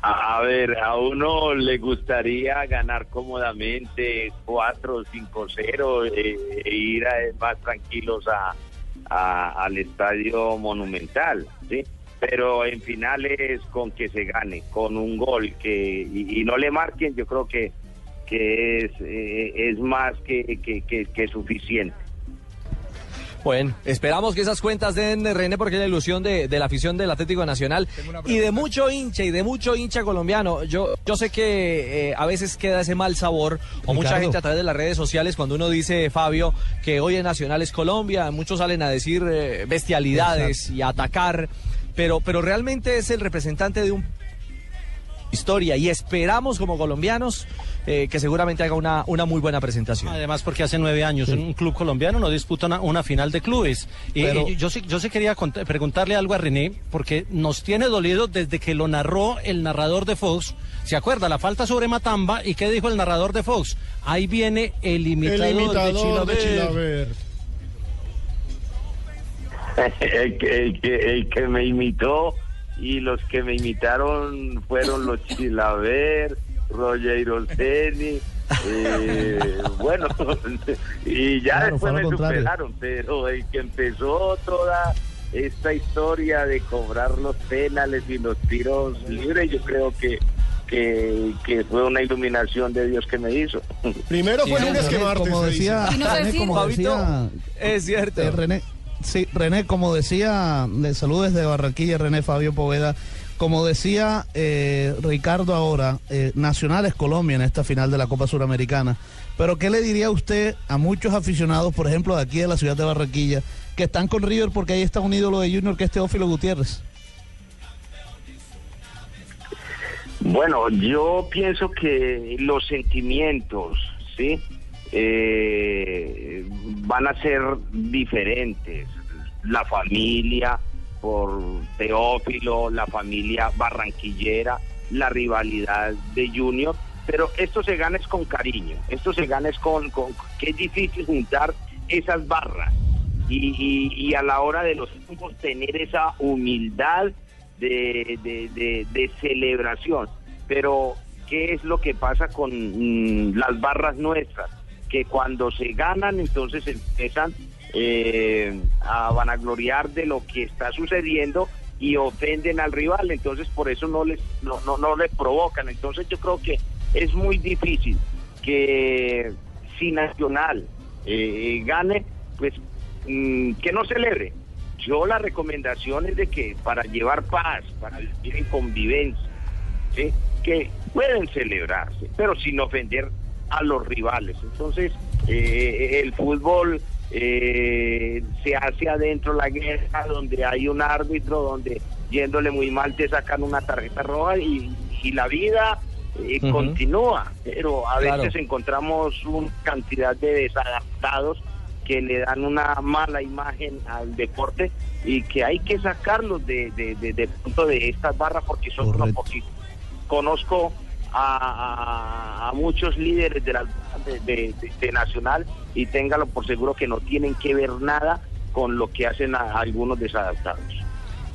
Speaker 28: A, a ver, a uno le gustaría ganar cómodamente 4 5-0 eh, e ir a- más tranquilos a, a- al estadio monumental, ¿sí? Pero en finales con que se gane, con un gol que y, y no le marquen, yo creo que que es eh, es más que, que, que- que suficiente.
Speaker 1: Bueno, esperamos que esas cuentas den de René porque es la ilusión de, de la afición del Atlético Nacional. Y de mucho hincha y de mucho hincha colombiano. Yo, yo sé que eh, a veces queda ese mal sabor o mucha gente a través de las redes sociales cuando uno dice, Fabio, que hoy en Nacional es Colombia, muchos salen a decir eh, bestialidades y a atacar, pero, pero realmente es el representante de un historia y esperamos como colombianos eh, que seguramente haga una, una muy buena presentación.
Speaker 5: Además, porque hace nueve años un club colombiano no disputa una, una final de clubes. Y,
Speaker 1: Pero-
Speaker 5: y yo, sí, yo sí quería preguntarle algo a René, porque nos tiene dolido desde que lo narró el narrador de Fox. ¿Se acuerda? La falta sobre Matamba. ¿Y qué dijo el narrador de Fox? Ahí viene el imitador,
Speaker 3: El imitador de
Speaker 5: de Chilaver.
Speaker 3: Chilaver.
Speaker 28: el, que, el, que, el que me imitó y los que me imitaron fueron los Chilaver, Roger Olseni, eh, bueno, y ya
Speaker 7: Claro,
Speaker 28: después me
Speaker 7: contrario.
Speaker 28: superaron, pero el que empezó toda esta historia de cobrar los penales y los tiros libres, yo creo que que, que fue una iluminación de Dios que me hizo.
Speaker 3: Primero fue lunes que martes.
Speaker 7: Como decía,
Speaker 8: no
Speaker 7: René, como
Speaker 1: Fabito,
Speaker 7: decía,
Speaker 1: es cierto.
Speaker 7: eh, René, sí, René, como decía, le saludo desde Barranquilla, René Fabio Poveda. Como decía eh, Ricardo ahora, eh, Nacional es Colombia en esta final de la Copa Suramericana. Pero ¿qué le diría usted a muchos aficionados, por ejemplo, de aquí de la ciudad de Barranquilla, que están con River porque ahí está un ídolo de Junior que es Teófilo Gutiérrez?
Speaker 28: Bueno, yo pienso que los sentimientos, ¿sí? Eh, van a ser diferentes. La familia por Teófilo, la familia barranquillera, la rivalidad de Junior, pero esto se gana es con cariño, esto se gana es con, con que es difícil juntar esas barras y, y- a la hora de los tiempos tener esa humildad de, de- de- de celebración. Pero, ¿qué es lo que pasa con mm, las barras nuestras? Que cuando se ganan, entonces empiezan eh, a vanagloriar de lo que está sucediendo y ofenden al rival, entonces por eso no les no, no, no les provocan. Entonces yo creo que es muy difícil que si Nacional eh, gane, pues mm, que no celebre. Yo la recomendación es de que para llevar paz, para vivir en convivencia, que pueden celebrarse, pero sin ofender a los rivales. Entonces, eh, el fútbol eh, se hace adentro la guerra, donde hay un árbitro, donde yéndole muy mal te sacan una tarjeta roja y, y la vida eh, continúa, pero a
Speaker 1: Claro.
Speaker 28: veces encontramos una cantidad de desadaptados que le dan una mala imagen al deporte y que hay que sacarlos de, de, de- de punto de estas barras porque son unos poquitos. Conozco a, muchos líderes de, la, de- de Nacional y téngalo por seguro que no tienen que ver nada con lo que hacen a- algunos desadaptados.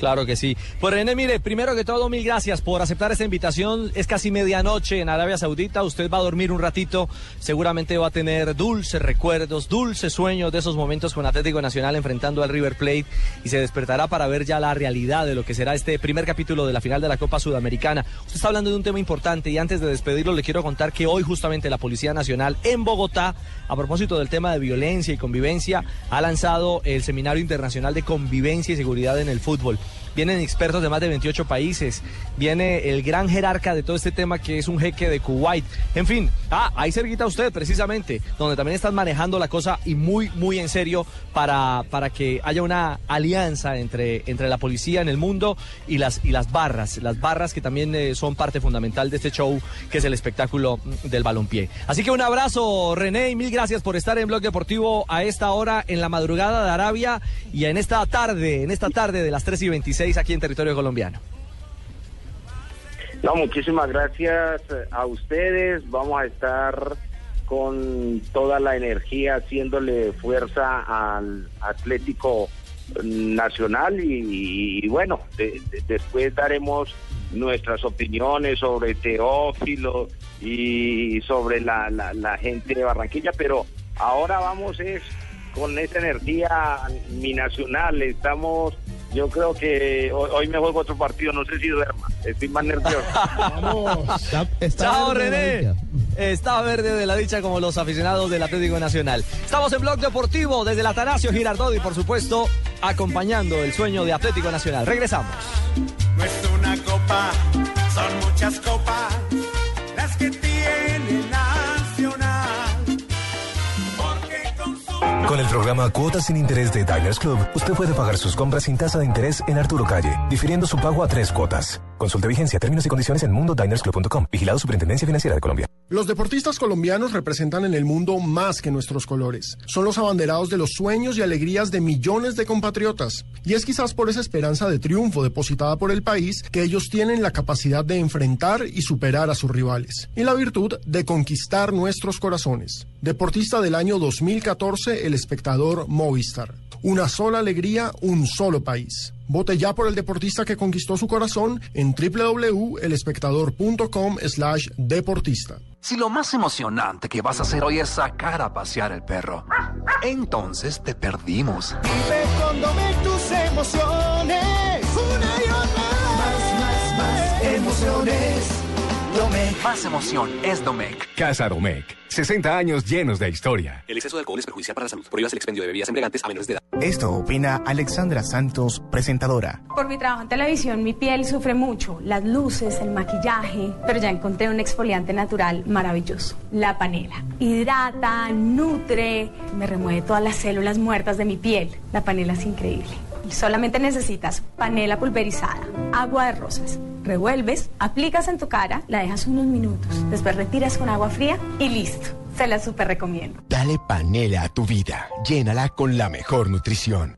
Speaker 1: Claro que sí. Pues René, mire, primero que todo, mil gracias por aceptar esta invitación. Es casi medianoche en Arabia Saudita. Usted va a dormir un ratito. Seguramente va a tener dulces recuerdos, dulces sueños de esos momentos con Atlético Nacional enfrentando al River Plate y se despertará para ver ya la realidad de lo que será este primer capítulo de la final de la Copa Sudamericana. Usted está hablando de un tema importante y antes de despedirlo le quiero contar que hoy justamente la Policía Nacional en Bogotá, a propósito del tema de violencia y convivencia, ha lanzado el Seminario Internacional de Convivencia y Seguridad en el Fútbol. Vienen expertos de más de 28 países, viene el gran jerarca de todo este tema que es un jeque de Kuwait. En fin, ah, ahí cerquita usted precisamente, donde también están manejando la cosa y muy, muy en serio para, para que haya una alianza entre, entre la policía en el mundo y las, y las barras, las barras que también eh, son parte fundamental de este show que es el espectáculo del balompié. Así que un abrazo René y mil gracias por estar en Blog Deportivo a esta hora en la madrugada de Arabia y en esta tarde, en esta tarde de las 3 y 26 aquí en territorio colombiano.
Speaker 28: No, muchísimas gracias eh, a ustedes. Vamos a estar con toda la energía haciéndole fuerza al Atlético Nacional y, bueno, de- de- después daremos nuestras opiniones sobre Teófilo y sobre la, la- la gente de Barranquilla, pero ahora vamos es con esa energía mi nacional. Estamos, yo creo que hoy, hoy me juego otro partido, no sé si duerma, estoy más nervioso.
Speaker 1: Chao, René. Está verde de la dicha como los aficionados del Atlético Nacional. Estamos en Blog Deportivo desde el Atanasio Girardot y por supuesto acompañando el sueño de Atlético Nacional. Regresamos.
Speaker 31: No es una copa, son muchas copas las que tiene Nacional.
Speaker 32: Con el programa Cuotas sin Interés de Diners Club, usted puede pagar sus compras sin tasa de interés en Arturo Calle, difiriendo su pago a tres cuotas. Consulte vigencia, términos y condiciones en mundodinersclub.com. Vigilado Superintendencia Financiera de Colombia.
Speaker 3: Los deportistas colombianos representan en el mundo más que nuestros colores. Son los abanderados de los sueños y alegrías de millones de compatriotas. Y es quizás por esa esperanza de triunfo depositada por el país que ellos tienen la capacidad de enfrentar y superar a sus rivales. Y la virtud de conquistar nuestros corazones. Deportista del año 2014, el espectador Movistar. Una sola alegría, un solo país. Vote ya por el deportista que conquistó su corazón en www.elespectador.com slash deportista.
Speaker 33: Si lo más emocionante que vas a hacer hoy es sacar a pasear el perro, entonces te perdimos.
Speaker 31: Vive con tus emociones. Una y otra Más, más, más emociones.
Speaker 33: Domec. Más emoción es Domec.
Speaker 32: Casa Domecq. 60 años llenos de historia.
Speaker 34: El exceso de alcohol es perjudicial para la salud. Prohíbas el expendio de bebidas embriagantes a menores de edad.
Speaker 35: Esto opina Alexandra Santos, presentadora.
Speaker 36: Por mi trabajo en televisión, mi piel sufre mucho. Las luces, el maquillaje. Pero ya encontré un exfoliante natural maravilloso. La panela. Hidrata, nutre, me remueve todas las células muertas de mi piel. La panela es increíble. Solamente necesitas panela pulverizada, agua de rosas. Revuelves, aplicas en tu cara, la dejas unos minutos. Después retiras con agua fría y listo. Se la super recomiendo.
Speaker 32: Dale panela a tu vida. Llénala con la mejor nutrición.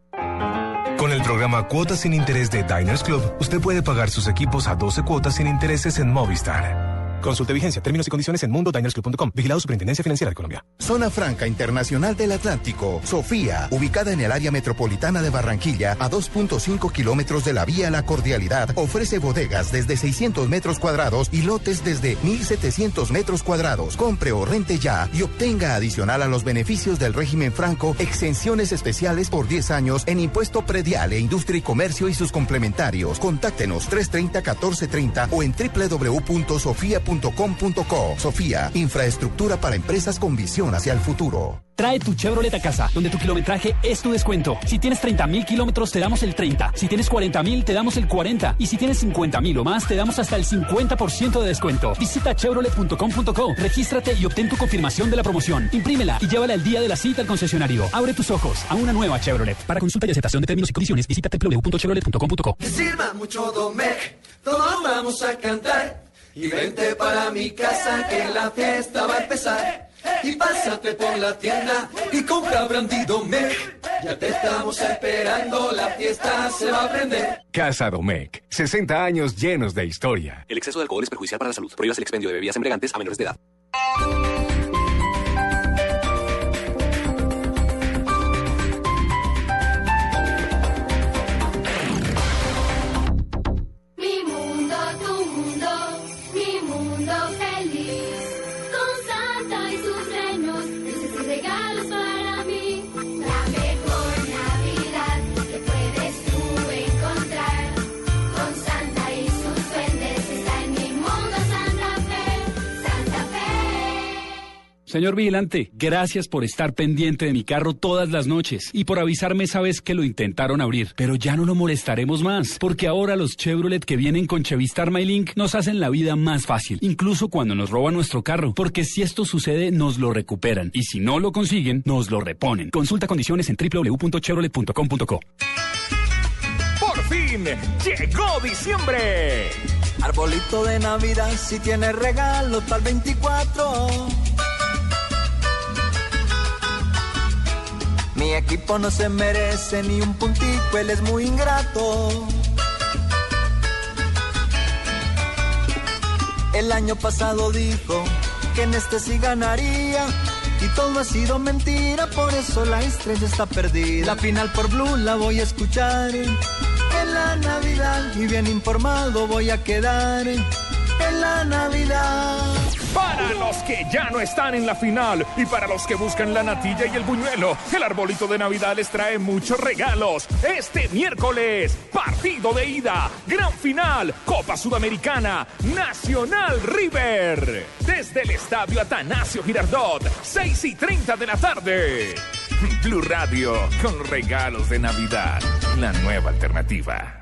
Speaker 32: Con el programa Cuotas sin Interés de Diners Club, usted puede pagar sus equipos a 12 cuotas sin intereses en Movistar. Consulte vigencia, términos y condiciones en mundodinersclub.com. Vigilado Superintendencia Financiera de Colombia.
Speaker 16: Zona Franca Internacional del Atlántico. Sofía, ubicada en el área metropolitana de Barranquilla, a 2.5 kilómetros de la vía La Cordialidad, ofrece bodegas desde 600 metros cuadrados y lotes desde 1.700 metros cuadrados. Compre o rente ya y obtenga adicional a los beneficios del régimen franco exenciones especiales por 10 años en impuesto predial e industria y comercio y sus complementarios. Contáctenos 330-1430 o en www.sofia.com .com.co. Sofía, infraestructura para empresas con visión hacia el futuro.
Speaker 17: Trae tu Chevrolet a casa, donde tu kilometraje es tu descuento. Si tienes 30 mil kilómetros, te damos el 30. Si tienes 40 mil, te damos el 40. Y si tienes 50 mil o más, te damos hasta el 50% de descuento. Visita chevrolet.com.co, regístrate y obtén tu confirmación de la promoción. Imprímela y llévala el día de la cita al concesionario. Abre tus ojos a una nueva Chevrolet. Para consulta y aceptación de términos y condiciones, visita www.chevrolet.com.co.
Speaker 31: Que sirva mucho Domec, todos vamos a cantar. Y vente para mi casa que la fiesta va a empezar. Y pásate por la tienda y compra Brandy Domec. Ya te estamos esperando, la fiesta se va a prender.
Speaker 32: Casa Domecq. 60 años llenos de historia.
Speaker 34: El exceso de alcohol es perjudicial para la salud. Prohíbas el expendio de bebidas embriagantes a menores de edad.
Speaker 17: Señor Vigilante, gracias por estar pendiente de mi carro todas las noches y por avisarme esa vez que lo intentaron abrir. Pero ya no lo molestaremos más, porque ahora los Chevrolet que vienen con Chevistar MyLink nos hacen la vida más fácil, incluso cuando nos roban nuestro carro, porque si esto sucede nos lo recuperan y si no lo consiguen, nos lo reponen. Consulta condiciones en www.chevrolet.com.co.
Speaker 6: Por fin, llegó diciembre.
Speaker 31: Arbolito de Navidad, si tiene regalo el 24. Mi equipo no se merece ni un puntico, él es muy ingrato. El año pasado dijo que en este sí ganaría. Y todo ha sido mentira, por eso la estrella está perdida. La final por Blue la voy a escuchar en la Navidad. Y bien informado voy a quedar en la Navidad.
Speaker 6: Para los que ya no están en la final y para los que buscan la natilla y el buñuelo, el arbolito de Navidad les trae muchos regalos. Este miércoles, partido de ida, gran final, Copa Sudamericana, Nacional River. Desde el estadio Atanasio Girardot, 6 y 30 de la tarde. Blue Radio, con regalos de Navidad, la nueva alternativa.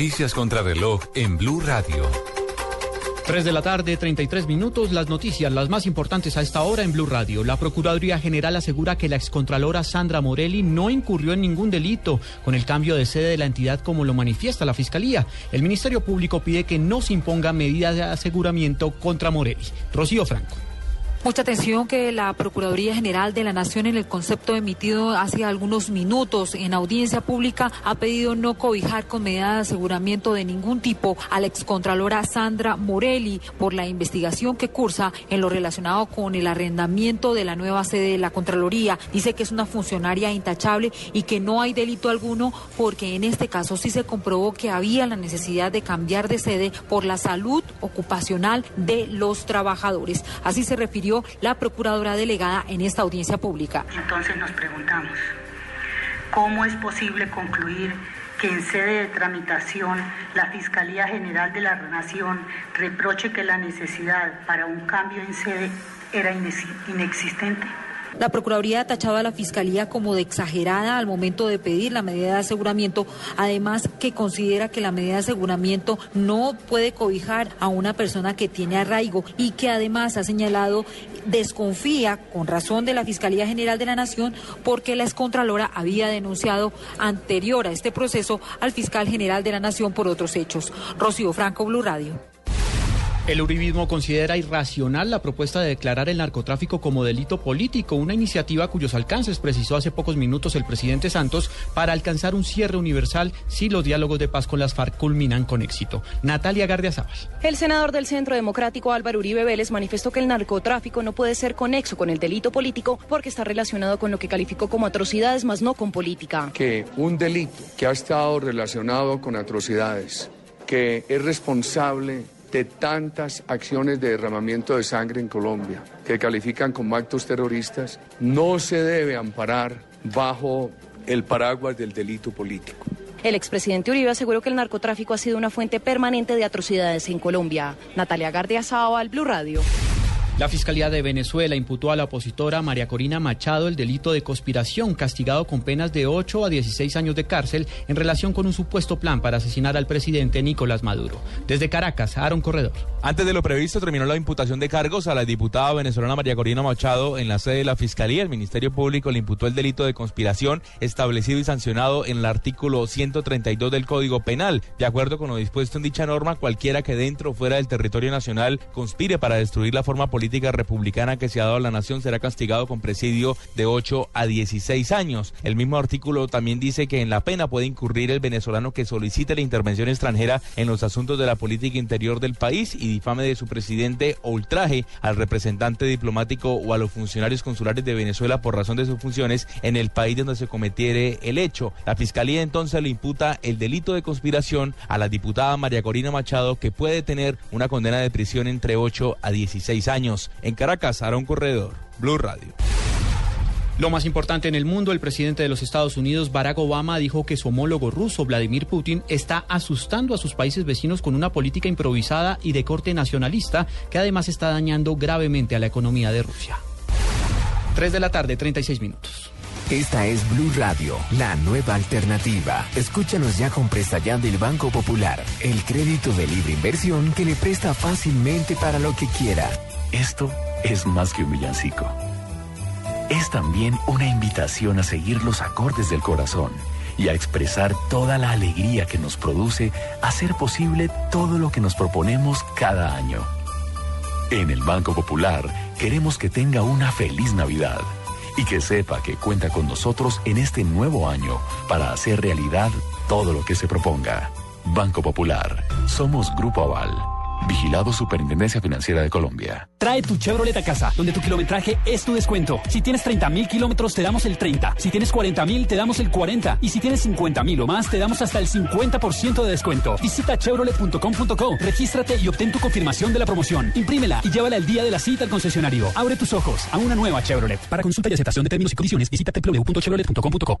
Speaker 20: Noticias contra reloj en Blue Radio.
Speaker 37: 3 de la tarde, 33 minutos. Las noticias, las más importantes a esta hora en Blue Radio. La Procuraduría General asegura que la excontralora Sandra Morelli no incurrió en ningún delito con el cambio de sede de la entidad como lo manifiesta la Fiscalía. El Ministerio Público pide que no se impongan medidas de aseguramiento contra Morelli. Rocío Franco.
Speaker 38: Mucha atención que la Procuraduría General de la Nación en el concepto emitido hace algunos minutos en audiencia pública ha pedido no cobijar con medidas de aseguramiento de ningún tipo a la excontralora Sandra Morelli por la investigación que cursa en lo relacionado con el arrendamiento de la nueva sede de la Contraloría. Dice que es una funcionaria intachable y que no hay delito alguno porque en este caso sí se comprobó que había la necesidad de cambiar de sede por la salud ocupacional de los trabajadores. Así se refirió la procuradora delegada en esta audiencia pública.
Speaker 39: Entonces nos preguntamos, ¿cómo es posible concluir que en sede de tramitación la Fiscalía General de la Nación reproche que la necesidad para un cambio en sede era inexistente?
Speaker 38: La Procuraduría ha tachado a la Fiscalía como de exagerada al momento de pedir la medida de aseguramiento, además que considera que la medida de aseguramiento no puede cobijar a una persona que tiene arraigo y que además ha señalado desconfía con razón de la Fiscalía General de la Nación porque la excontralora había denunciado anterior a este proceso al fiscal general de la Nación por otros hechos. Rocío Franco, Blue Radio.
Speaker 37: El uribismo considera irracional la propuesta de declarar el narcotráfico como delito político, una iniciativa cuyos alcances precisó hace pocos minutos el presidente Santos para alcanzar un cierre universal si los diálogos de paz con las FARC culminan con éxito. Natalia Gardiazabal.
Speaker 40: El senador del Centro Democrático Álvaro Uribe Vélez manifestó que el narcotráfico no puede ser conexo con el delito político porque está relacionado con lo que calificó como atrocidades, más no con política.
Speaker 41: Que un delito que ha estado relacionado con atrocidades, que es responsable de tantas acciones de derramamiento de sangre en Colombia que califican como actos terroristas, no se debe amparar bajo el paraguas del delito político.
Speaker 40: El expresidente Uribe aseguró que el narcotráfico ha sido una fuente permanente de atrocidades en Colombia. Natalia Gardia al Blue Radio.
Speaker 37: La Fiscalía de Venezuela imputó a la opositora María Corina Machado el delito de conspiración, castigado con penas de 8 a 16 años de cárcel en relación con un supuesto plan para asesinar al presidente Nicolás Maduro. Desde Caracas, Aaron Corredor.
Speaker 42: Antes de lo previsto, terminó la imputación de cargos a la diputada venezolana María Corina Machado en la sede de la Fiscalía. El Ministerio Público le imputó el delito de conspiración establecido y sancionado en el artículo 132 del Código Penal. De acuerdo con lo dispuesto en dicha norma, cualquiera que dentro o fuera del territorio nacional conspire para destruir la forma política republicana que se ha dado a la nación será castigado con presidio de 8 a 16 años. El mismo artículo también dice que en la pena puede incurrir el venezolano que solicite la intervención extranjera en los asuntos de la política interior del país y difame de su presidente o ultraje al representante diplomático o a los funcionarios consulares de Venezuela por razón de sus funciones en el país donde se cometiere el hecho. La fiscalía entonces le imputa el delito de conspiración a la diputada María Corina Machado que puede tener una condena de prisión entre 8 a 16 años. En Caracas, un Corredor, Blue Radio.
Speaker 37: Lo más importante en el mundo, el presidente de los Estados Unidos, Barack Obama, dijo que su homólogo ruso, Vladimir Putin, está asustando a sus países vecinos con una política improvisada y de corte nacionalista que además está dañando gravemente a la economía de Rusia. 3 de la tarde, 36 minutos.
Speaker 31: Esta es Blue Radio, la nueva alternativa. Escúchanos ya con presta ya del Banco Popular, el crédito de libre inversión que le presta fácilmente para lo que quiera.
Speaker 43: Esto es más que un villancico. Es también una invitación a seguir los acordes del corazón
Speaker 31: y a expresar toda la alegría que nos produce hacer posible todo lo que nos proponemos cada año. En el Banco Popular queremos que tenga una feliz Navidad y que sepa que cuenta con nosotros en este nuevo año para hacer realidad todo lo que se proponga. Banco Popular. Somos Grupo Aval. Vigilado Superintendencia Financiera de Colombia.
Speaker 17: Trae tu Chevrolet a casa, donde tu kilometraje es tu descuento. Si tienes 30 mil kilómetros, te damos el 30. Si tienes 40 mil, te damos el 40. Y si tienes 50 mil o más, te damos hasta el 50% de descuento. Visita chevrolet.com.co, regístrate y obtén tu confirmación de la promoción. Imprímela y llévala el día de la cita al concesionario. Abre tus ojos a una nueva Chevrolet. Para consulta y aceptación de términos y condiciones, visita www.chevrolet.com.co.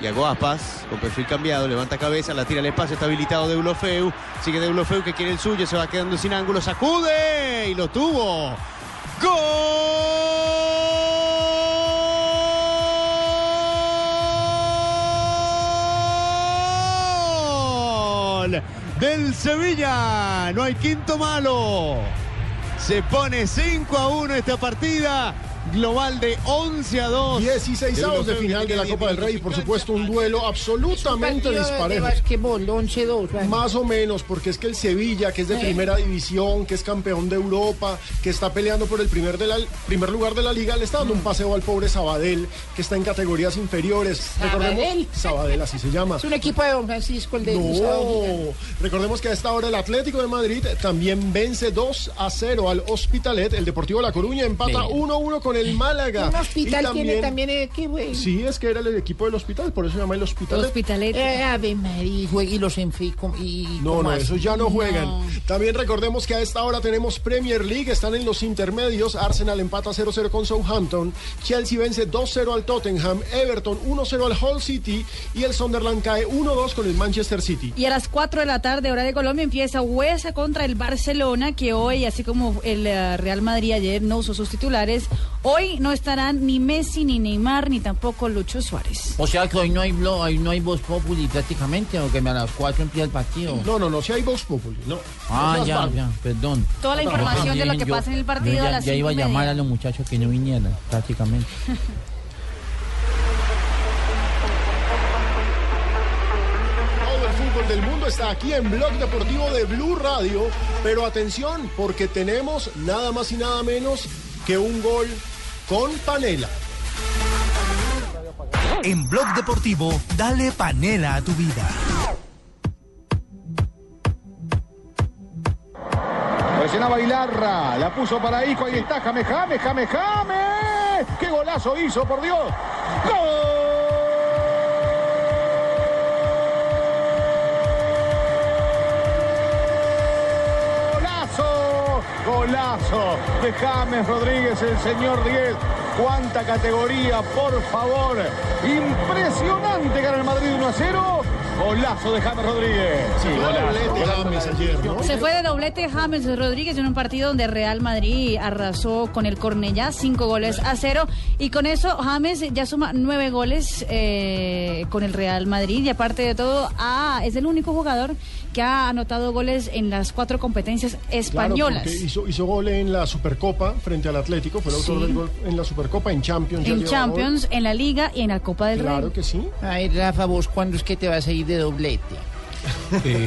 Speaker 44: Yago Aspas, con perfil cambiado, levanta cabeza, la tira al espacio, está habilitado de Deulofeu. Sigue Deulofeu que quiere el suyo, se va quedando sin ángulo, sacude y lo tuvo. ¡Gol! Del Sevilla. No hay quinto malo. Se pone 5 a 1 esta partida. Global de 11 a 2.
Speaker 3: 16 avos de final de la Copa del Rey, por supuesto, un duelo absolutamente disparejo.
Speaker 25: basquetbol, 11-2.
Speaker 3: Más o menos, porque es que el Sevilla, que es de
Speaker 25: Eh.
Speaker 3: primera división, que es campeón de Europa, que está peleando por el primer, de la- primer lugar de la liga, le está dando un paseo al pobre Sabadell, que está en categorías inferiores.
Speaker 25: ¿Sabadell?
Speaker 3: Sabadell, así se llama.
Speaker 25: Es un equipo de Don Francisco, el de
Speaker 3: No, recordemos que a esta hora el Atlético de Madrid también vence 2 a 0 al Hospitalet. El Deportivo La Coruña empata
Speaker 25: Bien.
Speaker 3: 1 a 1 con el Málaga.
Speaker 25: Un hospital
Speaker 3: Y
Speaker 25: tiene también el equipo. eh.
Speaker 3: Sí, es que era el equipo del hospital, por eso se llama el Hospitalet.
Speaker 25: Eh, Ave María, y los enfico. Y,
Speaker 3: No,
Speaker 25: ¿cómo
Speaker 3: no, esos ya no juegan.
Speaker 25: No.
Speaker 3: También recordemos que a esta hora tenemos Premier League, están en los intermedios. Arsenal empata 0-0 con Southampton. Chelsea vence 2-0 al Tottenham. Everton 1-0 al Hull City. Y el Sunderland cae 1-2 con el Manchester City.
Speaker 24: Y a las 4 de la tarde, hora de Colombia, empieza Huesa contra el Barcelona, que hoy, así como el eh, Real Madrid ayer no usó sus titulares, hoy no estarán ni Messi, ni Neymar, ni tampoco Lucho Suárez.
Speaker 25: O sea que hoy no hay blo- hoy no hay voz populi prácticamente, o que a las 4 empieza el partido.
Speaker 3: No, no, no, si hay Vox Populi, no.
Speaker 25: Ah,
Speaker 3: No
Speaker 25: ya, ya, perdón.
Speaker 24: Toda la información de lo que
Speaker 25: Yo-
Speaker 24: pasa en el
Speaker 25: yo
Speaker 24: partido
Speaker 25: ya,
Speaker 24: a las
Speaker 25: ya iba a llamar a los muchachos que no vinieran, prácticamente.
Speaker 3: Todo el fútbol del mundo está aquí en Blog Deportivo de Blue Radio. Pero atención, porque tenemos nada más y nada menos que un gol con panela.
Speaker 16: En Blog Deportivo, dale panela a tu vida.
Speaker 45: Presionaba Ilarra, la puso para hijo, ahí está Jame, Jame, Jame, Jame. ¡Qué golazo hizo, por Dios! ¡Golazo! Golazo de James Rodríguez, el señor 10. ¡Cuánta categoría, por favor! Impresionante gana el Madrid 1 a 0. Golazo de James Rodríguez.
Speaker 3: Sí, doblete James ayer, ¿no?
Speaker 24: Se fue de doblete James Rodríguez en un partido donde Real Madrid arrasó con el Cornellá, cinco goles a cero. Y con eso James ya suma nueve goles eh, con el Real Madrid. Y aparte de todo, ah, es el único jugador que ha anotado goles en las cuatro competencias españolas.
Speaker 3: Claro, hizo, hizo gol en la Supercopa frente al Atlético, fue el autor
Speaker 24: Sí.
Speaker 3: del gol en la Supercopa, en Champions.
Speaker 24: en Champions, en la Liga y en la Copa del
Speaker 3: Claro
Speaker 24: Rey.
Speaker 3: que sí.
Speaker 25: Ay, Rafa, vos cuándo es que te vas a ir de doblete.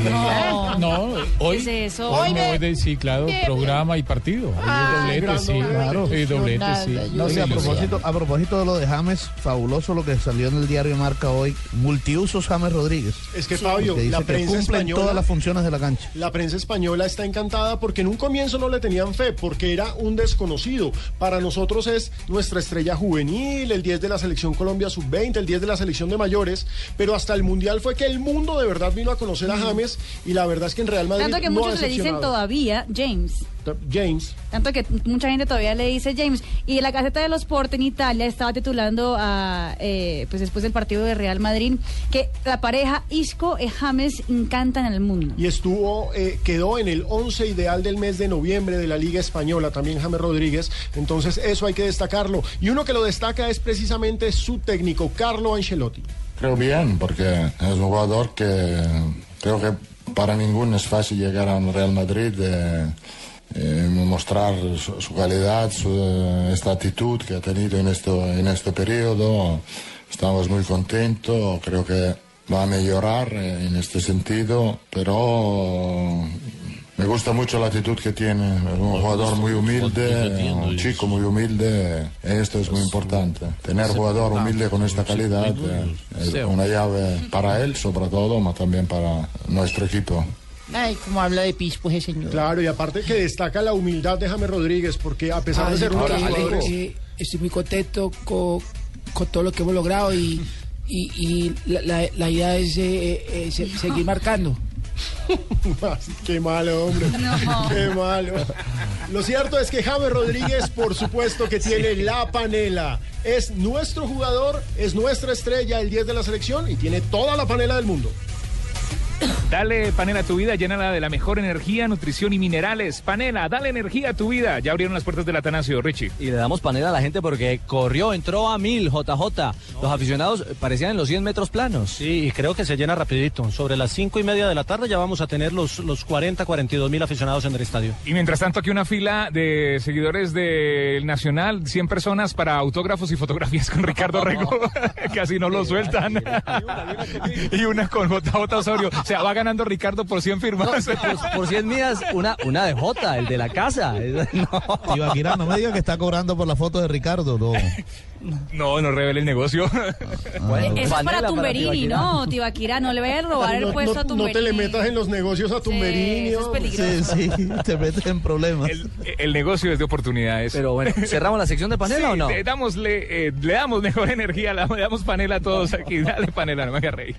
Speaker 24: No.
Speaker 26: no, hoy,
Speaker 24: ¿Qué es eso?
Speaker 26: hoy me voy de sí, claro,
Speaker 25: Bien,
Speaker 26: programa y partido. Doblete,
Speaker 25: gran
Speaker 26: sí,
Speaker 25: doblete.
Speaker 26: claro. Sí, doblete,
Speaker 25: Nada,
Speaker 26: sí.
Speaker 25: yo-
Speaker 26: No,
Speaker 7: Sí,
Speaker 26: sí,
Speaker 7: a, propósito, a propósito de lo de James, fabuloso lo que salió en el diario Marca hoy. Multiusos James Rodríguez.
Speaker 3: Es que, Fabio,
Speaker 7: Porque dice
Speaker 3: la prensa española-
Speaker 7: todas las funciones de la cancha.
Speaker 3: La prensa española está encantada porque en un comienzo no le tenían fe, porque era un desconocido. Para nosotros es nuestra estrella juvenil, el 10 de la selección Colombia sub-20, el 10 de la selección de mayores, pero hasta el Mundial fue que el mundo de verdad vino a conocer a James y la verdad es que en Real Madrid
Speaker 24: Tanto que
Speaker 3: no
Speaker 24: muchos le dicen todavía James.
Speaker 3: James.
Speaker 24: Tanto que mucha gente todavía le dice James. Y la Gaceta de los Sport en Italia estaba titulando, a, eh, pues después del partido de Real Madrid, que la pareja Isco y James encantan al mundo.
Speaker 3: Y estuvo, eh, quedó en el 11 ideal del mes de noviembre de la Liga Española, también James Rodríguez. Entonces, eso hay que destacarlo. Y uno que lo destaca es precisamente su técnico, Carlo Ancelotti.
Speaker 46: Creo bien, porque es un jugador que creo que para ninguno es fácil llegar a un Real Madrid, eh, eh, mostrar su, su calidad, su, eh, esta actitud que ha tenido en, esto, en este periodo. Estamos muy contentos, creo que va a mejorar eh, en este sentido, pero me gusta mucho la actitud que tiene, es un jugador muy humilde, un chico muy humilde, esto es muy importante. Tener jugador humilde con esta calidad eh, es una llave para él sobre todo, pero también para nuestro equipo.
Speaker 25: Ay, como habla de pis, pues ese señor.
Speaker 3: Claro, y aparte que destaca la humildad de James Rodríguez, porque a pesar de
Speaker 47: Ay,
Speaker 3: ser uno de los
Speaker 47: porque,
Speaker 3: jugadores...
Speaker 47: eh, estoy muy contento con, con todo lo que hemos logrado y, y, y la, la- la idea es eh, eh, se- seguir marcando.
Speaker 3: Qué malo, hombre. Qué malo. Lo cierto es que James Rodríguez, por supuesto que tiene la panela. Es nuestro jugador, es nuestra estrella, el 10 de la selección y tiene toda la panela del mundo.
Speaker 48: Dale panela a tu vida, llénala de la mejor energía, nutrición y minerales. Panela, dale energía a tu vida. Ya abrieron las puertas del Atanasio, Richie.
Speaker 1: Y le damos panela a la gente porque corrió, entró a mil, JJ. Los aficionados parecían en los 100 metros planos.
Speaker 5: Sí, y creo que se llena rapidito. Sobre las cinco y media de la tarde ya vamos a tener los, los 40, 42 mil aficionados en el estadio.
Speaker 48: Y mientras tanto, aquí una fila de seguidores del Nacional, 100 personas para autógrafos y fotografías con Ricardo Rego. Casi no lo sueltan. y una con JJ Osorio. Sea, va ganando Ricardo por 100 firmas.
Speaker 1: Por, por 100 millas, una, una de J, el de la casa. No.
Speaker 7: Ibaquirá, no me diga que está cobrando por la foto de Ricardo, no.
Speaker 48: No, no revele el negocio.
Speaker 24: Eso es para Tumberini, ¿no? Tibaquira, no le vaya a robar el
Speaker 3: no,
Speaker 24: puesto
Speaker 3: no-
Speaker 24: a
Speaker 3: no
Speaker 24: Tumberini.
Speaker 3: te le metas en los negocios a Tumberini.
Speaker 24: eso es peligroso.
Speaker 7: Sí, sí, te metes en problemas.
Speaker 48: El negocio es de oportunidades.
Speaker 1: Pero bueno, ¿cerramos la sección de panela
Speaker 48: Sí,
Speaker 1: o no?
Speaker 48: Le damos, le, eh, le damos mejor energía, le damos panela a todos aquí. Dale panela, no me hagas reír.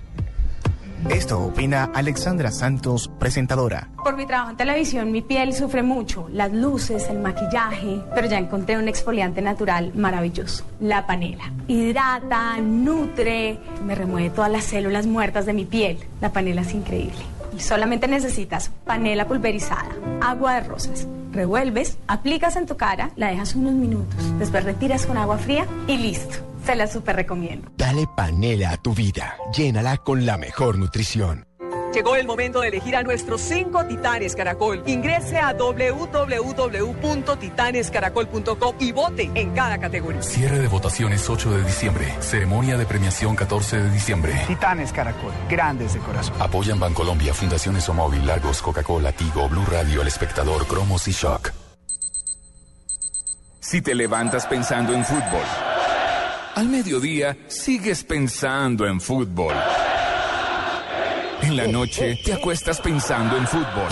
Speaker 49: Esto opina Alexandra Santos, presentadora.
Speaker 36: Por mi trabajo en televisión, mi piel sufre mucho, las luces, el maquillaje, pero ya encontré un exfoliante natural maravilloso, la panela. Hidrata, nutre, me remueve todas las células muertas de mi piel. La panela es increíble. Solamente necesitas panela pulverizada, agua de rosas. Revuelves, aplicas en tu cara, la dejas unos minutos, después retiras con agua fría y listo. Se la super recomiendo.
Speaker 50: Dale panela a tu vida. Llénala con la mejor nutrición.
Speaker 51: Llegó el momento de elegir a nuestros cinco titanes Caracol. Ingrese a www.titanescaracol.com y vote en cada categoría.
Speaker 52: Cierre de votaciones 8 de diciembre. Ceremonia de premiación 14 de diciembre.
Speaker 45: Titanes Caracol, grandes de corazón.
Speaker 52: Apoyan Bancolombia, Fundaciones Omóvil, Lagos, Coca-Cola, Tigo, Blue Radio, El Espectador, Cromos y Shock.
Speaker 6: Si te levantas pensando en fútbol, al mediodía sigues pensando en fútbol. En la noche te acuestas pensando en fútbol.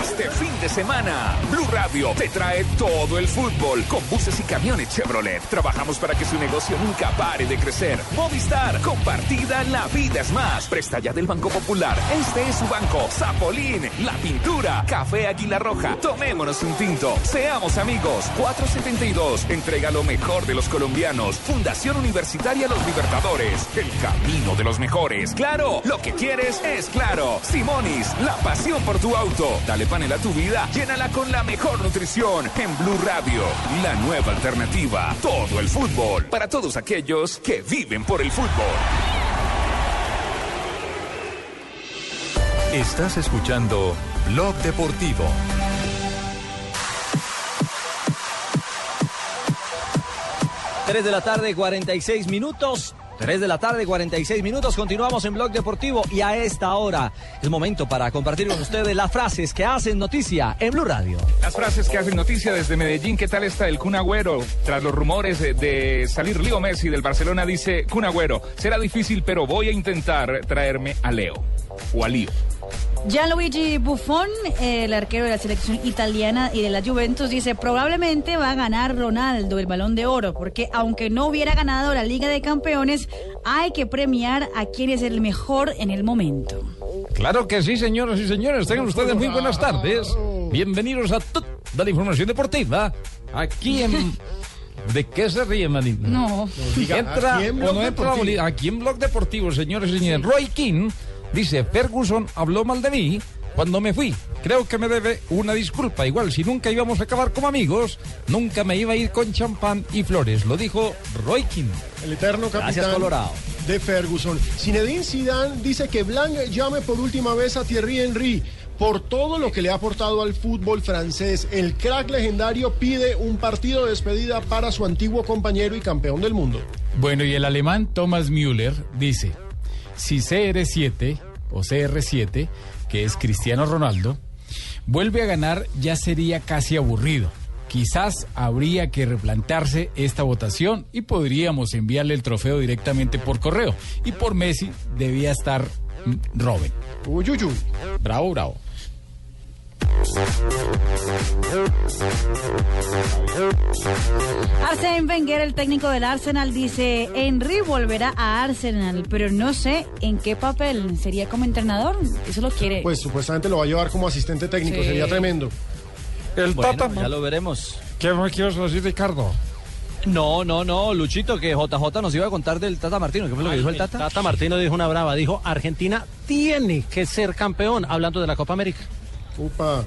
Speaker 6: Este de semana, Blue Radio te trae todo el fútbol con buses y camiones Chevrolet. Trabajamos para que su negocio nunca pare de crecer. Movistar, compartida, la vida es más. Presta ya del Banco Popular. Este es su banco. Zapolín, la pintura, Café Águila Roja. Tomémonos un tinto. Seamos amigos. 472. Entrega lo mejor de los colombianos. Fundación Universitaria Los Libertadores. El camino de los mejores. Claro, lo que quieres es claro. Simonis, la pasión por tu auto. Dale panela a tu vida. Llénala con la mejor nutrición. En Blue Radio, la nueva alternativa. Todo el fútbol. Para todos aquellos que viven por el fútbol.
Speaker 20: Estás escuchando Blog Deportivo.
Speaker 1: Tres de la tarde, 46 minutos. 3 de la tarde, 46 minutos. Continuamos en Blog Deportivo y a esta hora es momento para compartir con ustedes las frases que hacen noticia en Blue Radio.
Speaker 48: Las frases que hacen noticia desde Medellín. ¿Qué tal está el Kun Agüero? Tras los rumores de, salir Leo Messi del Barcelona, dice Kun Agüero, será difícil, pero voy a intentar traerme a Leo o a Lío.
Speaker 24: Gianluigi Buffon, el arquero de la selección italiana y de la Juventus, dice probablemente va a ganar Ronaldo el balón de oro, porque aunque no hubiera ganado la Liga de Campeones, hay que premiar a quien es el mejor en el momento.
Speaker 45: Claro que sí, señoras y señores. Tengan ustedes muy buenas tardes. Bienvenidos a toda la información deportiva. Aquí en... ¿De qué se ríe, Marina?
Speaker 24: No.
Speaker 45: Entra
Speaker 3: aquí en
Speaker 45: o no entra Blog Deportivo, señores y señores. Roy King dice, Ferguson habló mal de mí cuando me fui. Creo que me debe una disculpa. Igual, si nunca íbamos a acabar como amigos, nunca me iba a ir con champán y flores. Lo dijo Roy King.
Speaker 3: El eterno
Speaker 1: Gracias,
Speaker 3: capitán
Speaker 1: Colorado.
Speaker 3: de Ferguson. Zinedine Zidane dice que Blanc llame por última vez a Thierry Henry por todo lo que le ha aportado al fútbol francés. El crack legendario pide un partido de despedida para su antiguo compañero y campeón del mundo.
Speaker 26: Bueno, y el alemán Thomas Müller dice, si CR7 o CR7, que es Cristiano Ronaldo, vuelve a ganar, ya sería casi aburrido. Quizás habría que replantearse esta votación y podríamos enviarle el trofeo directamente por correo. Y por Messi debía estar mm, Robin.
Speaker 3: Uy, uy, uy.
Speaker 26: Bravo, bravo.
Speaker 24: Arsène Wenger, el técnico del Arsenal, dice, Henry volverá a Arsenal, pero no sé en qué papel. ¿Sería como entrenador? Eso lo quiere.
Speaker 3: Pues supuestamente lo va a llevar como asistente técnico,
Speaker 24: Sí.
Speaker 3: sería tremendo.
Speaker 45: El
Speaker 1: Bueno,
Speaker 45: Tata...
Speaker 1: ya lo veremos.
Speaker 45: ¿Qué me quieres decir, Ricardo?
Speaker 1: No, no, no, Luchito, que JJ nos iba a contar del Tata Martino. ¿Qué fue lo que dijo el Tata?
Speaker 5: Tata Martino dijo una brava, dijo Argentina tiene que ser campeón, hablando de la Copa América.
Speaker 3: Upa.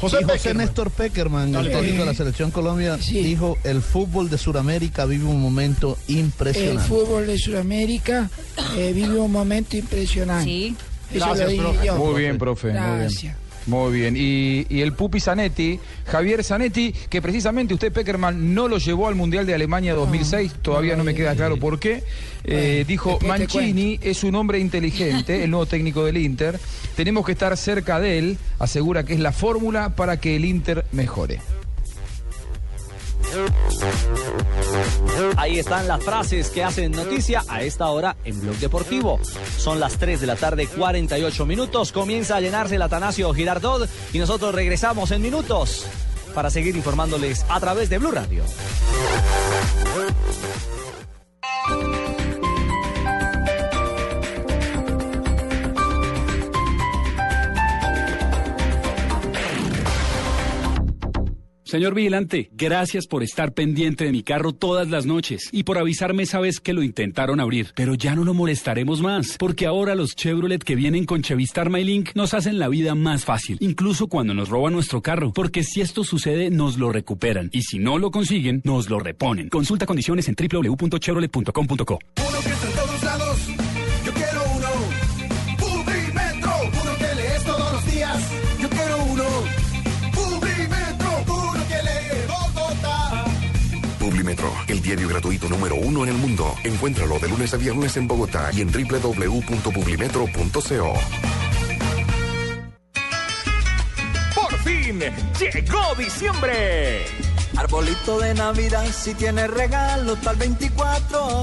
Speaker 7: José,
Speaker 3: José Peckerman.
Speaker 7: Néstor Peckerman, el técnico de la selección Colombia, dijo el fútbol de Sudamérica vive un momento
Speaker 47: El
Speaker 7: impresionante.
Speaker 47: fútbol de Sudamérica eh, vive un momento impresionante.
Speaker 24: Sí.
Speaker 47: Eso
Speaker 3: Gracias,
Speaker 47: lo dije
Speaker 3: profe.
Speaker 47: yo.
Speaker 11: Muy bien, profe. Muy bien. Muy bien. Y, y el Pupi Zanetti, Javier Zanetti, que precisamente usted, Peckerman, no lo llevó al Mundial de Alemania 2006, todavía no me queda claro por qué. Eh, dijo, Mancini es un hombre inteligente, el nuevo técnico del Inter. Tenemos que estar cerca de él. Asegura que es la fórmula para que el Inter mejore.
Speaker 1: Ahí están las frases que hacen noticia a esta hora en Blog Deportivo. Son las 3 de la tarde, 48 minutos. Comienza a llenarse el Atanasio Girardot y nosotros regresamos en minutos para seguir informándoles a través de Blue Radio.
Speaker 17: Señor vigilante, gracias por estar pendiente de mi carro todas las noches y por avisarme esa vez que lo intentaron abrir. Pero ya no lo molestaremos más, porque ahora los Chevrolet que vienen con Chevistar MyLink nos hacen la vida más fácil, incluso cuando nos roban nuestro carro, porque si esto sucede nos lo recuperan y si no lo consiguen, nos lo reponen. Consulta condiciones en www.chevrolet.com.co.
Speaker 53: El diario gratuito número uno en el mundo. Encuéntralo de lunes a viernes en Bogotá y en www.publimetro.co.
Speaker 6: Por fin llegó diciembre.
Speaker 54: Arbolito de Navidad, si tiene regalo, tal 24.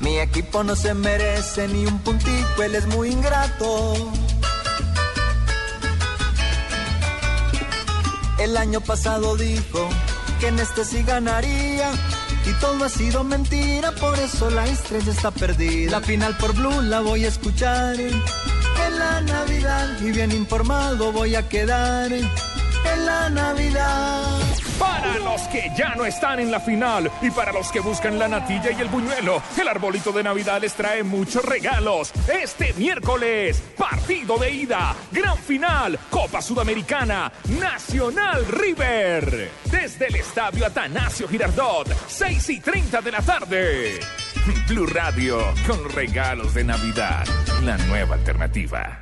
Speaker 54: Mi equipo no se merece ni un puntico, él es muy ingrato. El año pasado dijo que en este sí ganaría. Y todo ha sido mentira, por eso la estrella está perdida. La final por Blue la voy a escuchar en la Navidad. Y bien informado voy a quedar en la Navidad.
Speaker 6: Para los que ya no están en la final y para los que buscan la natilla y el buñuelo, el arbolito de Navidad les trae muchos regalos. Este miércoles, partido de ida, gran final, Copa Sudamericana, Nacional River. Desde el estadio Atanasio Girardot, 6 y 30 de la tarde. Blue Radio, con regalos de Navidad, la nueva alternativa.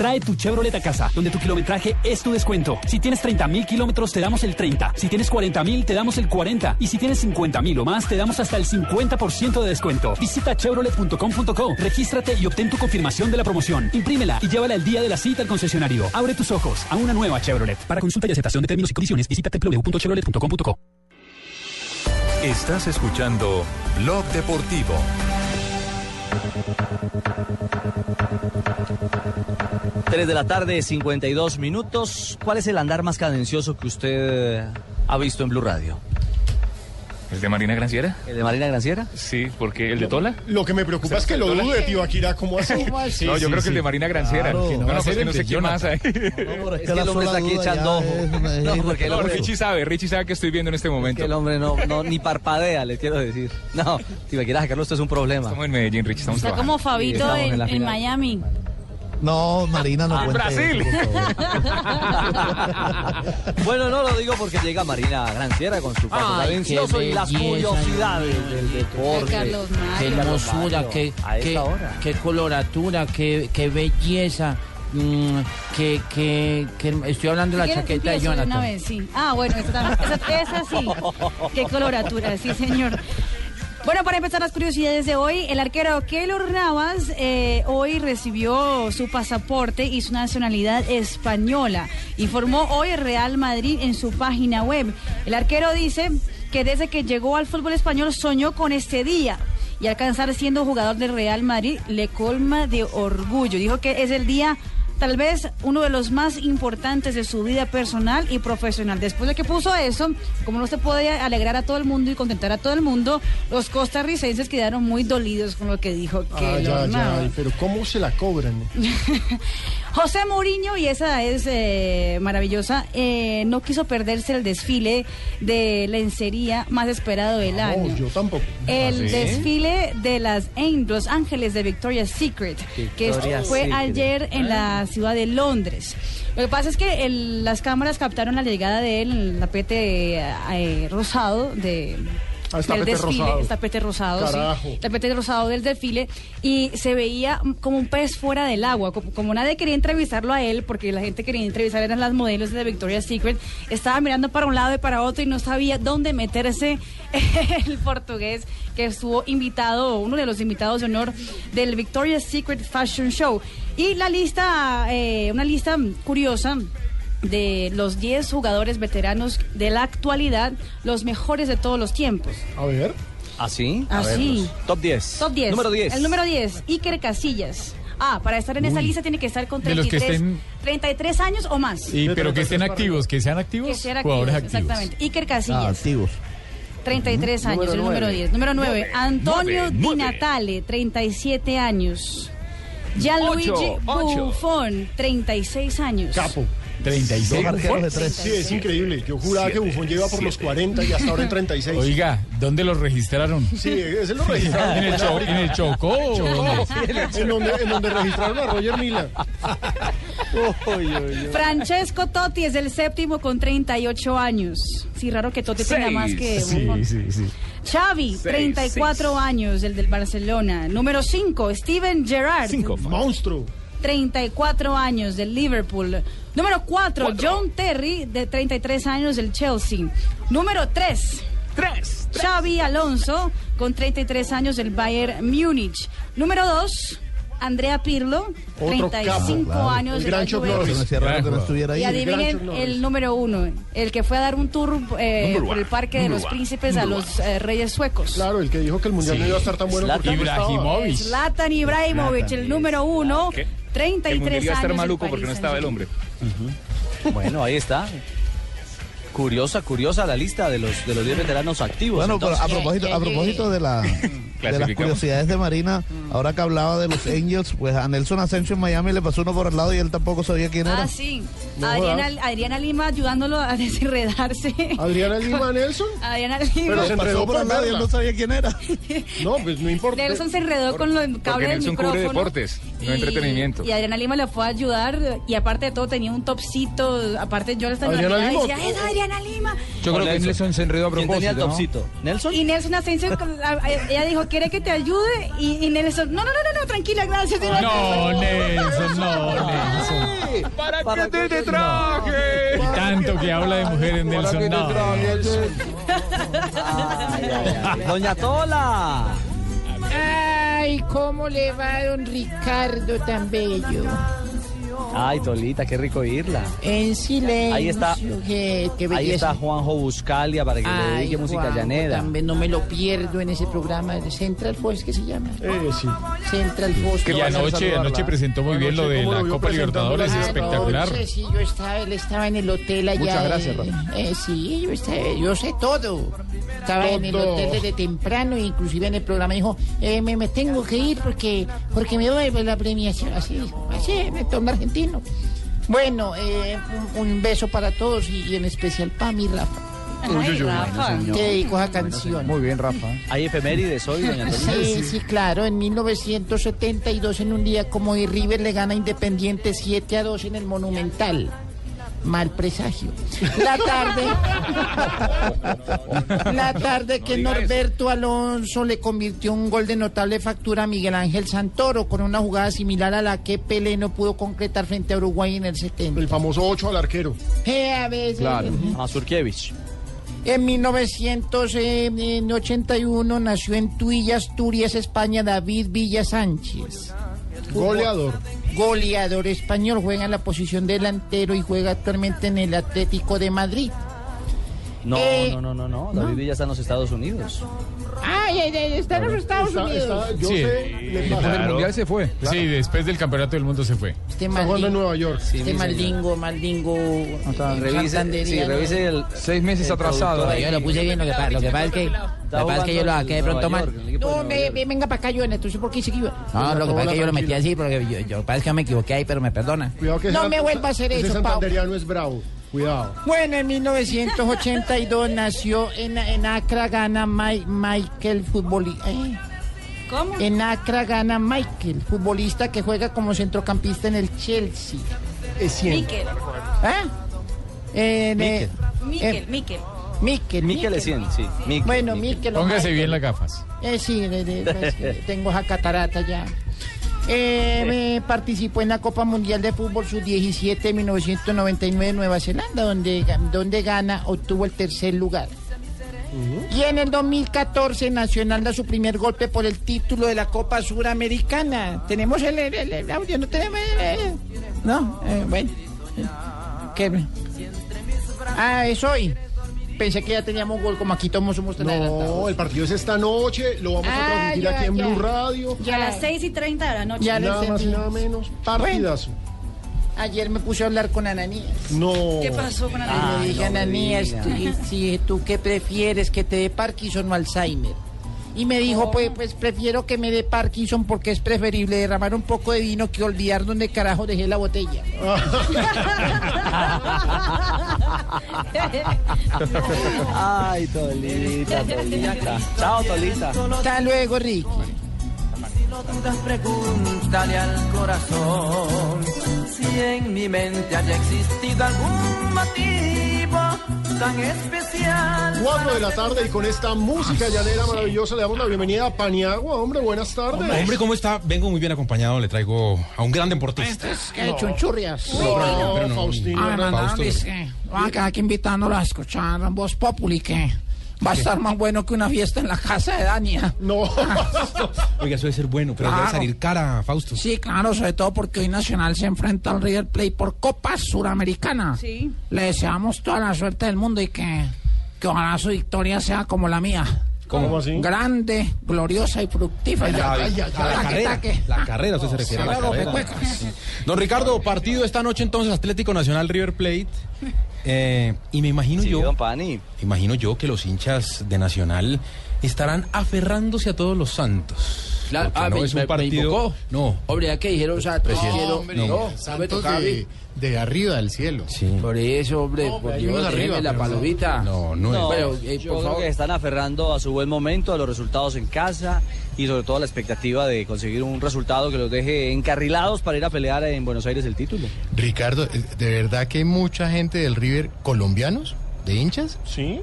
Speaker 17: Trae tu Chevrolet a casa, donde tu kilometraje es tu descuento. Si tienes 30 mil kilómetros, te damos el 30. Si tienes 40 mil, te damos el 40. Y si tienes 50 mil o más, te damos hasta el 50% de descuento. Visita chevrolet.com.co, regístrate y obtén tu confirmación de la promoción. Imprímela y llévala el día de la cita al concesionario. Abre tus ojos a una nueva Chevrolet. Para consulta y aceptación de términos y condiciones, visita www.chevrolet.com.co.
Speaker 20: Estás escuchando Blog Deportivo.
Speaker 1: Tres de la tarde, 52 minutos. ¿Cuál es el andar más cadencioso que usted ha visto en Blue Radio?
Speaker 6: ¿El de Marina Granciera?
Speaker 1: ¿El de Marina Granciera?
Speaker 6: Sí, porque el de Tola.
Speaker 3: Lo que me preocupa es que lo dude, tío Akira, ¿cómo así?
Speaker 6: no, yo creo que el de Marina Granciera.
Speaker 3: Claro.
Speaker 6: No, no, sé quién más hay.
Speaker 3: es
Speaker 1: que el hombre está aquí echando ojo. No, porque el
Speaker 6: No,
Speaker 1: hombre,
Speaker 6: Richie sabe, Richie sabe que estoy viendo en este momento.
Speaker 1: que el hombre no, no ni parpadea, le quiero decir. No, quieras sacarlo, esto es un problema.
Speaker 6: Estamos en Medellín, Richie, estamos
Speaker 24: Está como Fabito
Speaker 1: estamos en.
Speaker 24: Miami.
Speaker 7: No, Marina, no
Speaker 1: Ah,
Speaker 7: cuente
Speaker 1: Brasil.
Speaker 7: eso, por favor.
Speaker 1: Bueno, no lo digo porque llega Marina Granciera con su paso
Speaker 25: Ay, qué
Speaker 1: y las curiosidades del deporte.
Speaker 25: Carlos. Qué hermosura, qué, coloratura, qué, qué belleza. mm, que, que, que estoy hablando de la chaqueta de
Speaker 24: de una
Speaker 25: Jonathan.
Speaker 24: vez, sí. Ah, bueno, esa, también- esa, esa sí. Qué coloratura, sí, señor. Bueno, para empezar las curiosidades de hoy, el arquero Keylor Navas eh, hoy recibió su pasaporte y su nacionalidad española. Informó hoy Real Madrid en su página web. El arquero dice que desde que llegó al fútbol español soñó con este día. Y alcanzar siendo jugador del Real Madrid le colma de orgullo. Dijo que es el día tal vez uno de los más importantes de su vida personal y profesional. Después de que puso eso, como no se puede alegrar a todo el mundo y contentar a todo el mundo, los costarricenses quedaron muy dolidos con lo que dijo
Speaker 3: Ay,
Speaker 24: Keylor
Speaker 3: ay,
Speaker 24: Navas.
Speaker 3: ay, pero ¿cómo se la cobran?
Speaker 24: José Mourinho, y esa es eh, maravillosa, eh, no quiso perderse el desfile de lencería más esperado del
Speaker 3: No,
Speaker 24: año.
Speaker 3: yo tampoco.
Speaker 24: El
Speaker 3: ¿Ah, sí?
Speaker 24: desfile de las Angels, Los Ángeles de Victoria's Secret, que
Speaker 3: Victoria's
Speaker 24: fue
Speaker 3: Secret.
Speaker 24: ayer en la ciudad de Londres. Lo que pasa es que el- las cámaras captaron la llegada de él en el tapete eh, rosado de
Speaker 3: Ah, tapete
Speaker 24: desfile,
Speaker 3: rosado.
Speaker 24: tapete rosado, sí, tapete rosado del desfile. Y se veía como un pez fuera del agua, como, como nadie quería entrevistarlo a él porque la gente quería entrevistar eran las modelos de Victoria's Secret, estaba mirando para un lado y para otro y no sabía dónde meterse el portugués que estuvo invitado, uno de los invitados de honor del Victoria's Secret Fashion Show. Y la lista, eh, una lista curiosa de los 10 jugadores veteranos de la actualidad, los mejores de todos los tiempos.
Speaker 3: A ver.
Speaker 1: ¿Así?
Speaker 24: Ah, sí.
Speaker 1: Top 10.
Speaker 24: Top 10.
Speaker 1: Número 10.
Speaker 24: El número 10, Iker Casillas. Ah, para estar en esa
Speaker 26: Uy.
Speaker 24: lista tiene que estar con
Speaker 26: De los que
Speaker 24: 33,
Speaker 26: estén-
Speaker 24: 33 años o más.
Speaker 26: Y, pero que estén activos, que sean activos,
Speaker 24: Que sean
Speaker 26: jugadores
Speaker 24: activos,
Speaker 26: activos.
Speaker 24: exactamente. Iker Casillas.
Speaker 7: Ah, activos.
Speaker 24: 33 años,
Speaker 7: Número
Speaker 24: el número
Speaker 7: nueve.
Speaker 24: 10. Número 9, Antonio
Speaker 7: nueve,
Speaker 24: Di
Speaker 7: nueve.
Speaker 24: Natale, 37 años. Gianluigi
Speaker 3: Ocho, ocho.
Speaker 24: Buffon, 36 años.
Speaker 3: Capo.
Speaker 26: 36
Speaker 3: Dos
Speaker 26: Buffon.
Speaker 3: arqueros de tres. Sí, es increíble. Yo juraba que Bufón lleva por los 40 y hasta ahora en 36.
Speaker 26: Oiga, ¿dónde los registraron?
Speaker 3: Sí, ese lo registraron.
Speaker 26: ¿En el,
Speaker 3: en
Speaker 26: Cho- en el Chocó? ¿o dónde?
Speaker 3: en, donde, en donde registraron a Roger Mila.
Speaker 24: Francesco Totti es el séptimo con 38 años. Sí, raro que Totti tenga más que Buffon.
Speaker 26: Sí, sí, sí.
Speaker 24: Xavi,
Speaker 3: Seis,
Speaker 24: 34 años, el del Barcelona. Número 5, Steven Gerrard.
Speaker 3: Monstruo.
Speaker 24: 34 años del Liverpool. Número 4, John Terry, de 33 años del Chelsea. Número 3,
Speaker 6: 3.
Speaker 24: Xavi Alonso, con 33 años del Bayern Múnich. Número 2, Andrea Pirlo,
Speaker 3: Otro
Speaker 24: 35
Speaker 3: capo, claro.
Speaker 24: años
Speaker 3: El
Speaker 24: de
Speaker 3: gran
Speaker 24: la
Speaker 3: Chuck
Speaker 24: Juventus.
Speaker 3: Norris.
Speaker 7: Me decía raro que no estuviera ahí.
Speaker 24: Y adivinen el número uno, el que fue a dar un tour eh, por el Parque de los
Speaker 3: one,
Speaker 24: Príncipes a los eh, Reyes Suecos.
Speaker 3: Claro, el que dijo que el mundial
Speaker 26: Sí.
Speaker 3: no iba a estar tan bueno porque no estaba.
Speaker 26: Ibrahimovic.
Speaker 24: Zlatan Ibrahimovic, el número uno,
Speaker 6: ¿Qué?
Speaker 24: 33
Speaker 6: El mundial iba a estar
Speaker 24: años
Speaker 6: maluco porque no estaba el hombre.
Speaker 1: Bueno, ahí está. Curiosa, curiosa la lista de los de los 10 veteranos activos.
Speaker 7: Bueno, pero a propósito, a propósito de la
Speaker 55: las
Speaker 56: Clasificamos.
Speaker 55: curiosidades de Marina, ahora que hablaba de los Angels, pues a Nelson Asensio en Miami le pasó uno por el lado y él tampoco sabía quién era.
Speaker 24: Ah, sí.
Speaker 55: No
Speaker 24: Adriana. Adriana Lima ayudándolo a desenredarse.
Speaker 3: ¿Adriana Lima Nelson?
Speaker 24: Adriana Lima.
Speaker 3: Pero se enredó por el lado y él no
Speaker 55: sabía quién era.
Speaker 3: No, pues no importa.
Speaker 24: Nelson se enredó con los cables del micrófono.
Speaker 56: cubre deportes, no entretenimiento.
Speaker 24: Y Adriana Lima le fue a ayudar y aparte de todo tenía un topcito, aparte yo estaba en la
Speaker 47: ¿Adriana
Speaker 24: y
Speaker 47: Lima?
Speaker 24: decía, es Adriana Lima.
Speaker 47: Yo creo que Nelson se enredó a
Speaker 57: ¿Quién tenía
Speaker 47: propósito.
Speaker 57: el
Speaker 47: ¿no?
Speaker 57: topsito? ¿Nelson?
Speaker 24: Y Nelson Asensio, ella dijo, ¿quiere que te ayude? Y, y Nelson, no, no, no, no, no, tranquila, gracias.
Speaker 26: No, Nelson, no, Nelson.
Speaker 56: ¿Para, qué te traje?
Speaker 26: Y tanto que habla de mujeres, Nelson, no.
Speaker 57: Doña Tola.
Speaker 25: Ay, ¿cómo le va don Ricardo tan bello?
Speaker 57: Ay, Tolita, qué rico oírla.
Speaker 25: En silencio.
Speaker 57: Ahí está.
Speaker 25: Qué, qué
Speaker 57: Ahí está Juanjo Buscalia para que le dedique música
Speaker 25: Juanjo,
Speaker 57: llanera.
Speaker 25: También no me lo pierdo en ese programa de Central Fox, ¿qué se llama?
Speaker 3: Eh, sí.
Speaker 25: Central Fox.
Speaker 26: Que anoche, anoche presentó muy bien lo de la Copa Libertadores, espectacular.
Speaker 25: Roche, sí, yo estaba, él estaba en el hotel allá.
Speaker 26: Muchas gracias,
Speaker 25: eh, eh, sí, yo, estaba- yo sé todo. Estaba en el hotel desde temprano, inclusive en el programa dijo, eh, me, me tengo que ir porque porque me voy a la premiación. Así dijo, así, me un argentino. Bueno, eh, un, un beso para todos y, y en especial para mi Rafa.
Speaker 57: Uy, uy, uy, Rafa. bueno, señor.
Speaker 25: Te dedico a esa canción.
Speaker 47: Muy bien, Rafa.
Speaker 57: Hay efemérides hoy, doña Tolita.
Speaker 25: Sí, sí, claro. En 1972, en un día como hoy, River le gana Independiente 7 a 2 en el Monumental. Mal presagio. La tarde. la tarde que Norberto Alonso le convirtió un gol de notable factura a Miguel Ángel Santoro con una jugada similar a la que Pelé no pudo concretar frente a Uruguay en el 70.
Speaker 3: El famoso 8 al arquero.
Speaker 25: Eh, a veces.
Speaker 57: A Surkiewicz.
Speaker 25: En 1981 nació en Tuilla, Asturias, España, David Villa Sánchez.
Speaker 3: Goleador.
Speaker 25: Goleador español, juega en la posición delantero y juega actualmente en el Atlético de Madrid.
Speaker 57: No,
Speaker 25: Eh,
Speaker 57: no, no, no, no. David Villa está en los Estados Unidos.
Speaker 25: Ay, ay, ay, está en los Estados
Speaker 3: Está-
Speaker 25: Unidos.
Speaker 3: está- yo
Speaker 26: Sí.
Speaker 3: sé, le
Speaker 26: Después
Speaker 3: pasa.
Speaker 26: del Mundial
Speaker 47: se fue.
Speaker 26: Sí, después del Campeonato del Mundo se fue.
Speaker 25: Este
Speaker 3: Está jugando en Nueva York.
Speaker 25: Este maldingo, maldingo.
Speaker 57: Revise, sí, revise el.
Speaker 47: Seis meses
Speaker 57: el
Speaker 47: atrasado.
Speaker 25: Yo lo puse bien, lo que, pa- lo que pasa es que, lo que, pasa es que yo lo saqué de pronto mal. No,
Speaker 57: York.
Speaker 25: me- venga para acá, yo entonces ¿por qué hice que iba?
Speaker 58: No, lo que pasa es que yo lo metí así porque yo, yo parece que me equivoqué ahí, pero me perdona.
Speaker 3: Cuidado que
Speaker 25: No
Speaker 3: ese-
Speaker 25: me vuelva a hacer
Speaker 3: ese
Speaker 25: eso, Pau.
Speaker 3: santanderiano es bravo. Cuidado.
Speaker 25: Bueno, en 1982 nació en, en Accra, Ghana, Mi- Michael, futbolista.
Speaker 24: ¿Cómo?
Speaker 25: En Accra, Ghana, Michael, futbolista que juega como centrocampista en el Chelsea.
Speaker 3: Es 100.
Speaker 24: Miquel.
Speaker 25: ¿Eh? En, eh,
Speaker 24: Miquel,
Speaker 25: eh,
Speaker 24: Miquel.
Speaker 25: Miquel.
Speaker 57: Miquel es 100, sí. Miquel,
Speaker 25: Bueno,
Speaker 57: Miquel.
Speaker 25: Miquel.
Speaker 26: Póngase
Speaker 25: Michael.
Speaker 26: bien las gafas.
Speaker 25: Eh, sí, de- de- que tengo esa catarata ya. Eh, me participó en la Copa Mundial de Fútbol Sub-17 de 1999 en Nueva Zelanda, donde, donde gana obtuvo el tercer lugar. Y en el 2014 Nacional da su primer golpe por el título de la Copa Suramericana. Tenemos el, el- el- el audio, no tenemos. el- no, Eh, bueno. ¿Qué? Ah, es hoy. Pensé que ya teníamos gol, como aquí todos somos tan adelantados.
Speaker 3: No, el partido es esta noche. Lo vamos a
Speaker 25: Ah,
Speaker 3: transmitir
Speaker 25: ya,
Speaker 3: aquí en
Speaker 25: ya.
Speaker 3: Blue Radio.
Speaker 24: A las 6 y 30 de la noche.
Speaker 25: Ya
Speaker 3: Nada más y nada menos. Partidazo.
Speaker 25: Ayer me puse a hablar con Ananías.
Speaker 3: No.
Speaker 24: ¿Qué pasó con Ananías?
Speaker 25: le dije,
Speaker 57: no
Speaker 25: Ananías, tú, si tú qué prefieres, que te dé Parkinson o Alzheimer. Y me dijo, pues, pues prefiero que me dé Parkinson porque es preferible derramar un poco de vino que olvidar dónde carajo dejé la botella.
Speaker 57: Ay, Tolita, Tolita. Chao, Tolita.
Speaker 25: Hasta luego, Ricky.
Speaker 54: no dudas, pregúntale al corazón si en mi mente haya existido algún motivo tan especial.
Speaker 3: 4 de la tarde y con esta música llanera maravillosa le damos la bienvenida a Paniagua. Hombre, buenas tardes.
Speaker 33: Hombre, ¿cómo está? Vengo muy bien acompañado. Le traigo a un gran deportista.
Speaker 25: ¿Qué chunchurrias?
Speaker 33: No, pero no.
Speaker 3: Faustino
Speaker 25: Ah, dice, aquí invitándolo a escuchar Voz Populi, que va a estar más bueno que una fiesta en la casa de Dania.
Speaker 3: No.
Speaker 33: Oiga, eso debe ser bueno, pero
Speaker 25: Claro.
Speaker 33: debe salir cara, Fausto.
Speaker 25: Sí, claro, sobre todo porque hoy Nacional se enfrenta al River Plate por Copa Suramericana.
Speaker 24: Sí.
Speaker 25: Le deseamos toda la suerte del mundo y que, que ojalá su victoria sea como la mía. ¿Cómo así? Grande, gloriosa y fructífera.
Speaker 33: Ya, ya, ya,
Speaker 25: Taque,
Speaker 33: la carrera,
Speaker 25: taque.
Speaker 33: la carrera, usted se refiere a la
Speaker 25: Claro,
Speaker 33: carrera. Don Ricardo, partido esta noche entonces Atlético Nacional River Plate. Eh, y me imagino yo, imagino yo que los hinchas de Nacional estarán aferrándose a todos los santos.
Speaker 59: Claro, ah,
Speaker 33: no
Speaker 59: me-
Speaker 33: es un
Speaker 59: me
Speaker 33: no.
Speaker 59: Hombre, ya que dijeron Santos.
Speaker 33: Hombre,
Speaker 59: no,
Speaker 33: no,
Speaker 59: me tocaba.
Speaker 33: De, arriba del cielo.
Speaker 59: Por eso, hombre, por
Speaker 33: hay
Speaker 59: Dios,
Speaker 33: arriba,
Speaker 59: la
Speaker 33: pero no.
Speaker 59: palomita.
Speaker 33: No, no
Speaker 57: No,
Speaker 59: Bueno, eh,
Speaker 57: yo
Speaker 59: por
Speaker 57: creo
Speaker 59: favor.
Speaker 57: que están aferrando a su buen momento, a los resultados en casa y sobre todo a la expectativa de conseguir un resultado que los deje encarrilados para ir a pelear en Buenos Aires el título.
Speaker 60: Ricardo, ¿de verdad que hay mucha gente del River colombianos? ¿De hinchas?
Speaker 3: Sí.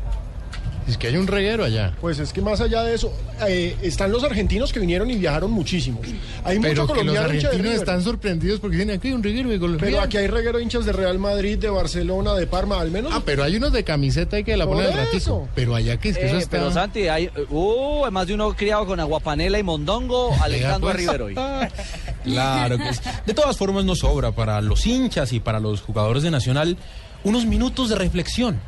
Speaker 60: Es que hay un reguero allá.
Speaker 3: Pues es que más allá de eso, eh, están los argentinos que vinieron y viajaron muchísimos. Hay
Speaker 60: Pero
Speaker 3: mucho
Speaker 60: que los argentinos están sorprendidos porque dicen aquí hay un reguero de colombianos.
Speaker 3: Pero aquí hay reguero hinchas de Real Madrid, de Barcelona, de Parma, al menos.
Speaker 60: Ah, pero hay unos de camiseta y que la ponen al
Speaker 3: eso.
Speaker 60: ratico. Pero allá que es que
Speaker 57: Eh,
Speaker 60: eso está...
Speaker 57: Pero Santi, hay uh, más de uno criado con aguapanela y mondongo, alejando a
Speaker 60: pues.
Speaker 57: River hoy.
Speaker 33: Claro que es. De todas formas, no sobra para los hinchas y para los jugadores de Nacional unos minutos de reflexión.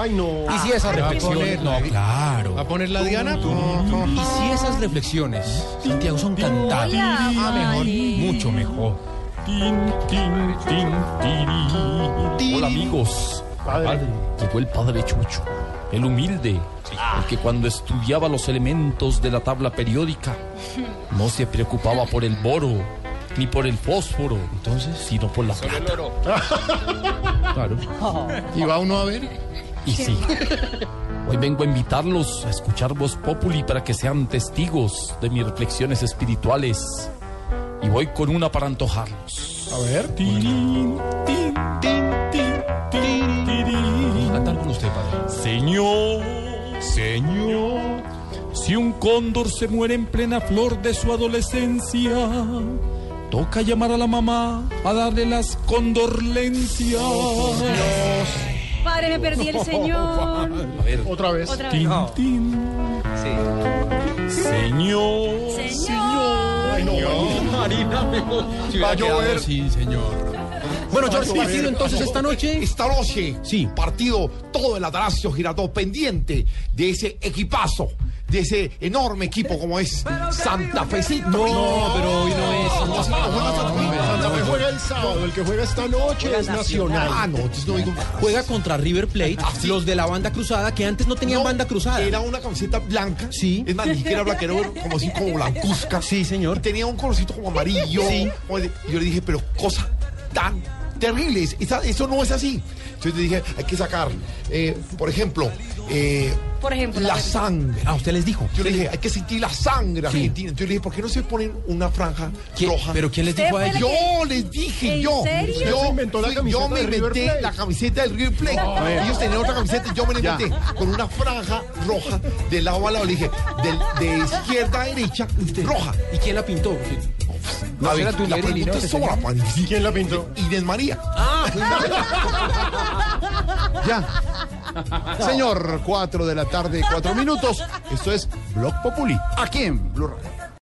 Speaker 3: Ay, no.
Speaker 33: Y si esas
Speaker 60: ¿le va a
Speaker 33: reflexiones. No, claro.
Speaker 60: ¿Va a poner la Diana?
Speaker 33: Y si esas reflexiones, Santiago, son cantadas.
Speaker 24: Hola,
Speaker 33: Ah, mejor. Mucho mejor.
Speaker 45: Hola amigos.
Speaker 3: Padre.
Speaker 45: Llegó el padre Chucho, el humilde, el que cuando estudiaba los elementos de la tabla periódica no se preocupaba por el boro ni por el fósforo, entonces, sino por la plata. Claro.
Speaker 60: ¿Y va uno a ver?
Speaker 45: Y sí. Hoy vengo a invitarlos a escuchar Voz Populi para que sean testigos de mis reflexiones espirituales. Y voy con una para antojarlos.
Speaker 3: A ver.
Speaker 45: Cantar con usted, padre. Señor, Señor, si un cóndor se muere en plena flor de su adolescencia, toca llamar a la mamá a darle las condorlencias.
Speaker 24: Padre, me perdí el señor.
Speaker 45: A ver,
Speaker 3: Otra vez.
Speaker 24: Otra
Speaker 45: tin,
Speaker 24: vez.
Speaker 45: tin. Señor,
Speaker 24: Señor.
Speaker 3: Ay, no.
Speaker 33: Marina,
Speaker 3: Va a llover.
Speaker 33: Sí, señor. Bueno, George, partido entonces esta noche.
Speaker 61: Esta noche,
Speaker 33: Sí.
Speaker 61: partido todo el Atanasio Girardot pendiente de ese equipazo, de ese enorme equipo como es Santa Fecito.
Speaker 33: No, pero hoy no es.
Speaker 61: No, sí, no Fe
Speaker 3: juega el sábado, el que juega esta noche es Nacional.
Speaker 61: Ah, no, entonces no digo.
Speaker 33: Juega contra River Plate,
Speaker 61: Ah, sí.
Speaker 33: los de la banda cruzada que antes no tenían
Speaker 61: No,
Speaker 33: banda cruzada.
Speaker 61: Era una camiseta blanca.
Speaker 33: Sí.
Speaker 61: Es más, ni siquiera blanca, era como así como blancuzca.
Speaker 33: Sí, señor.
Speaker 61: Tenía un colorcito como amarillo.
Speaker 33: Sí.
Speaker 61: Y yo le dije, pero cosa tan terrible. esa- eso no es así. Entonces le dije, hay que sacar, eh, por ejemplo, eh,
Speaker 24: Por ejemplo.
Speaker 61: la sangre.
Speaker 33: Ah, usted les dijo.
Speaker 61: Yo le dije, hay que sentir la sangre argentina. Entonces le dije, ¿por qué no se ponen una franja
Speaker 33: ¿Quién-
Speaker 61: roja?
Speaker 33: ¿Pero quién les
Speaker 24: ¿Usted
Speaker 33: dijo a ellos?
Speaker 24: la
Speaker 61: Yo les dije,
Speaker 24: ¿En
Speaker 61: yo.
Speaker 24: serio?
Speaker 61: Yo,
Speaker 3: ¿Usted se inventó la camiseta
Speaker 61: yo me inventé la camiseta del River Plate. Ellos tenían otra camiseta y yo me la inventé con una franja roja de lado a lado. Le dije, de, izquierda a derecha, roja.
Speaker 33: ¿Y quién la pintó?
Speaker 61: A ver,
Speaker 33: era tu
Speaker 61: la pregunta
Speaker 33: ¿no?
Speaker 61: es.
Speaker 3: ¿Quién la pintó?
Speaker 61: Inés María.
Speaker 55: Ya. Señor, 4 de la tarde, 4 minutos. Esto es Blog Populi, aquí en Blue Radio.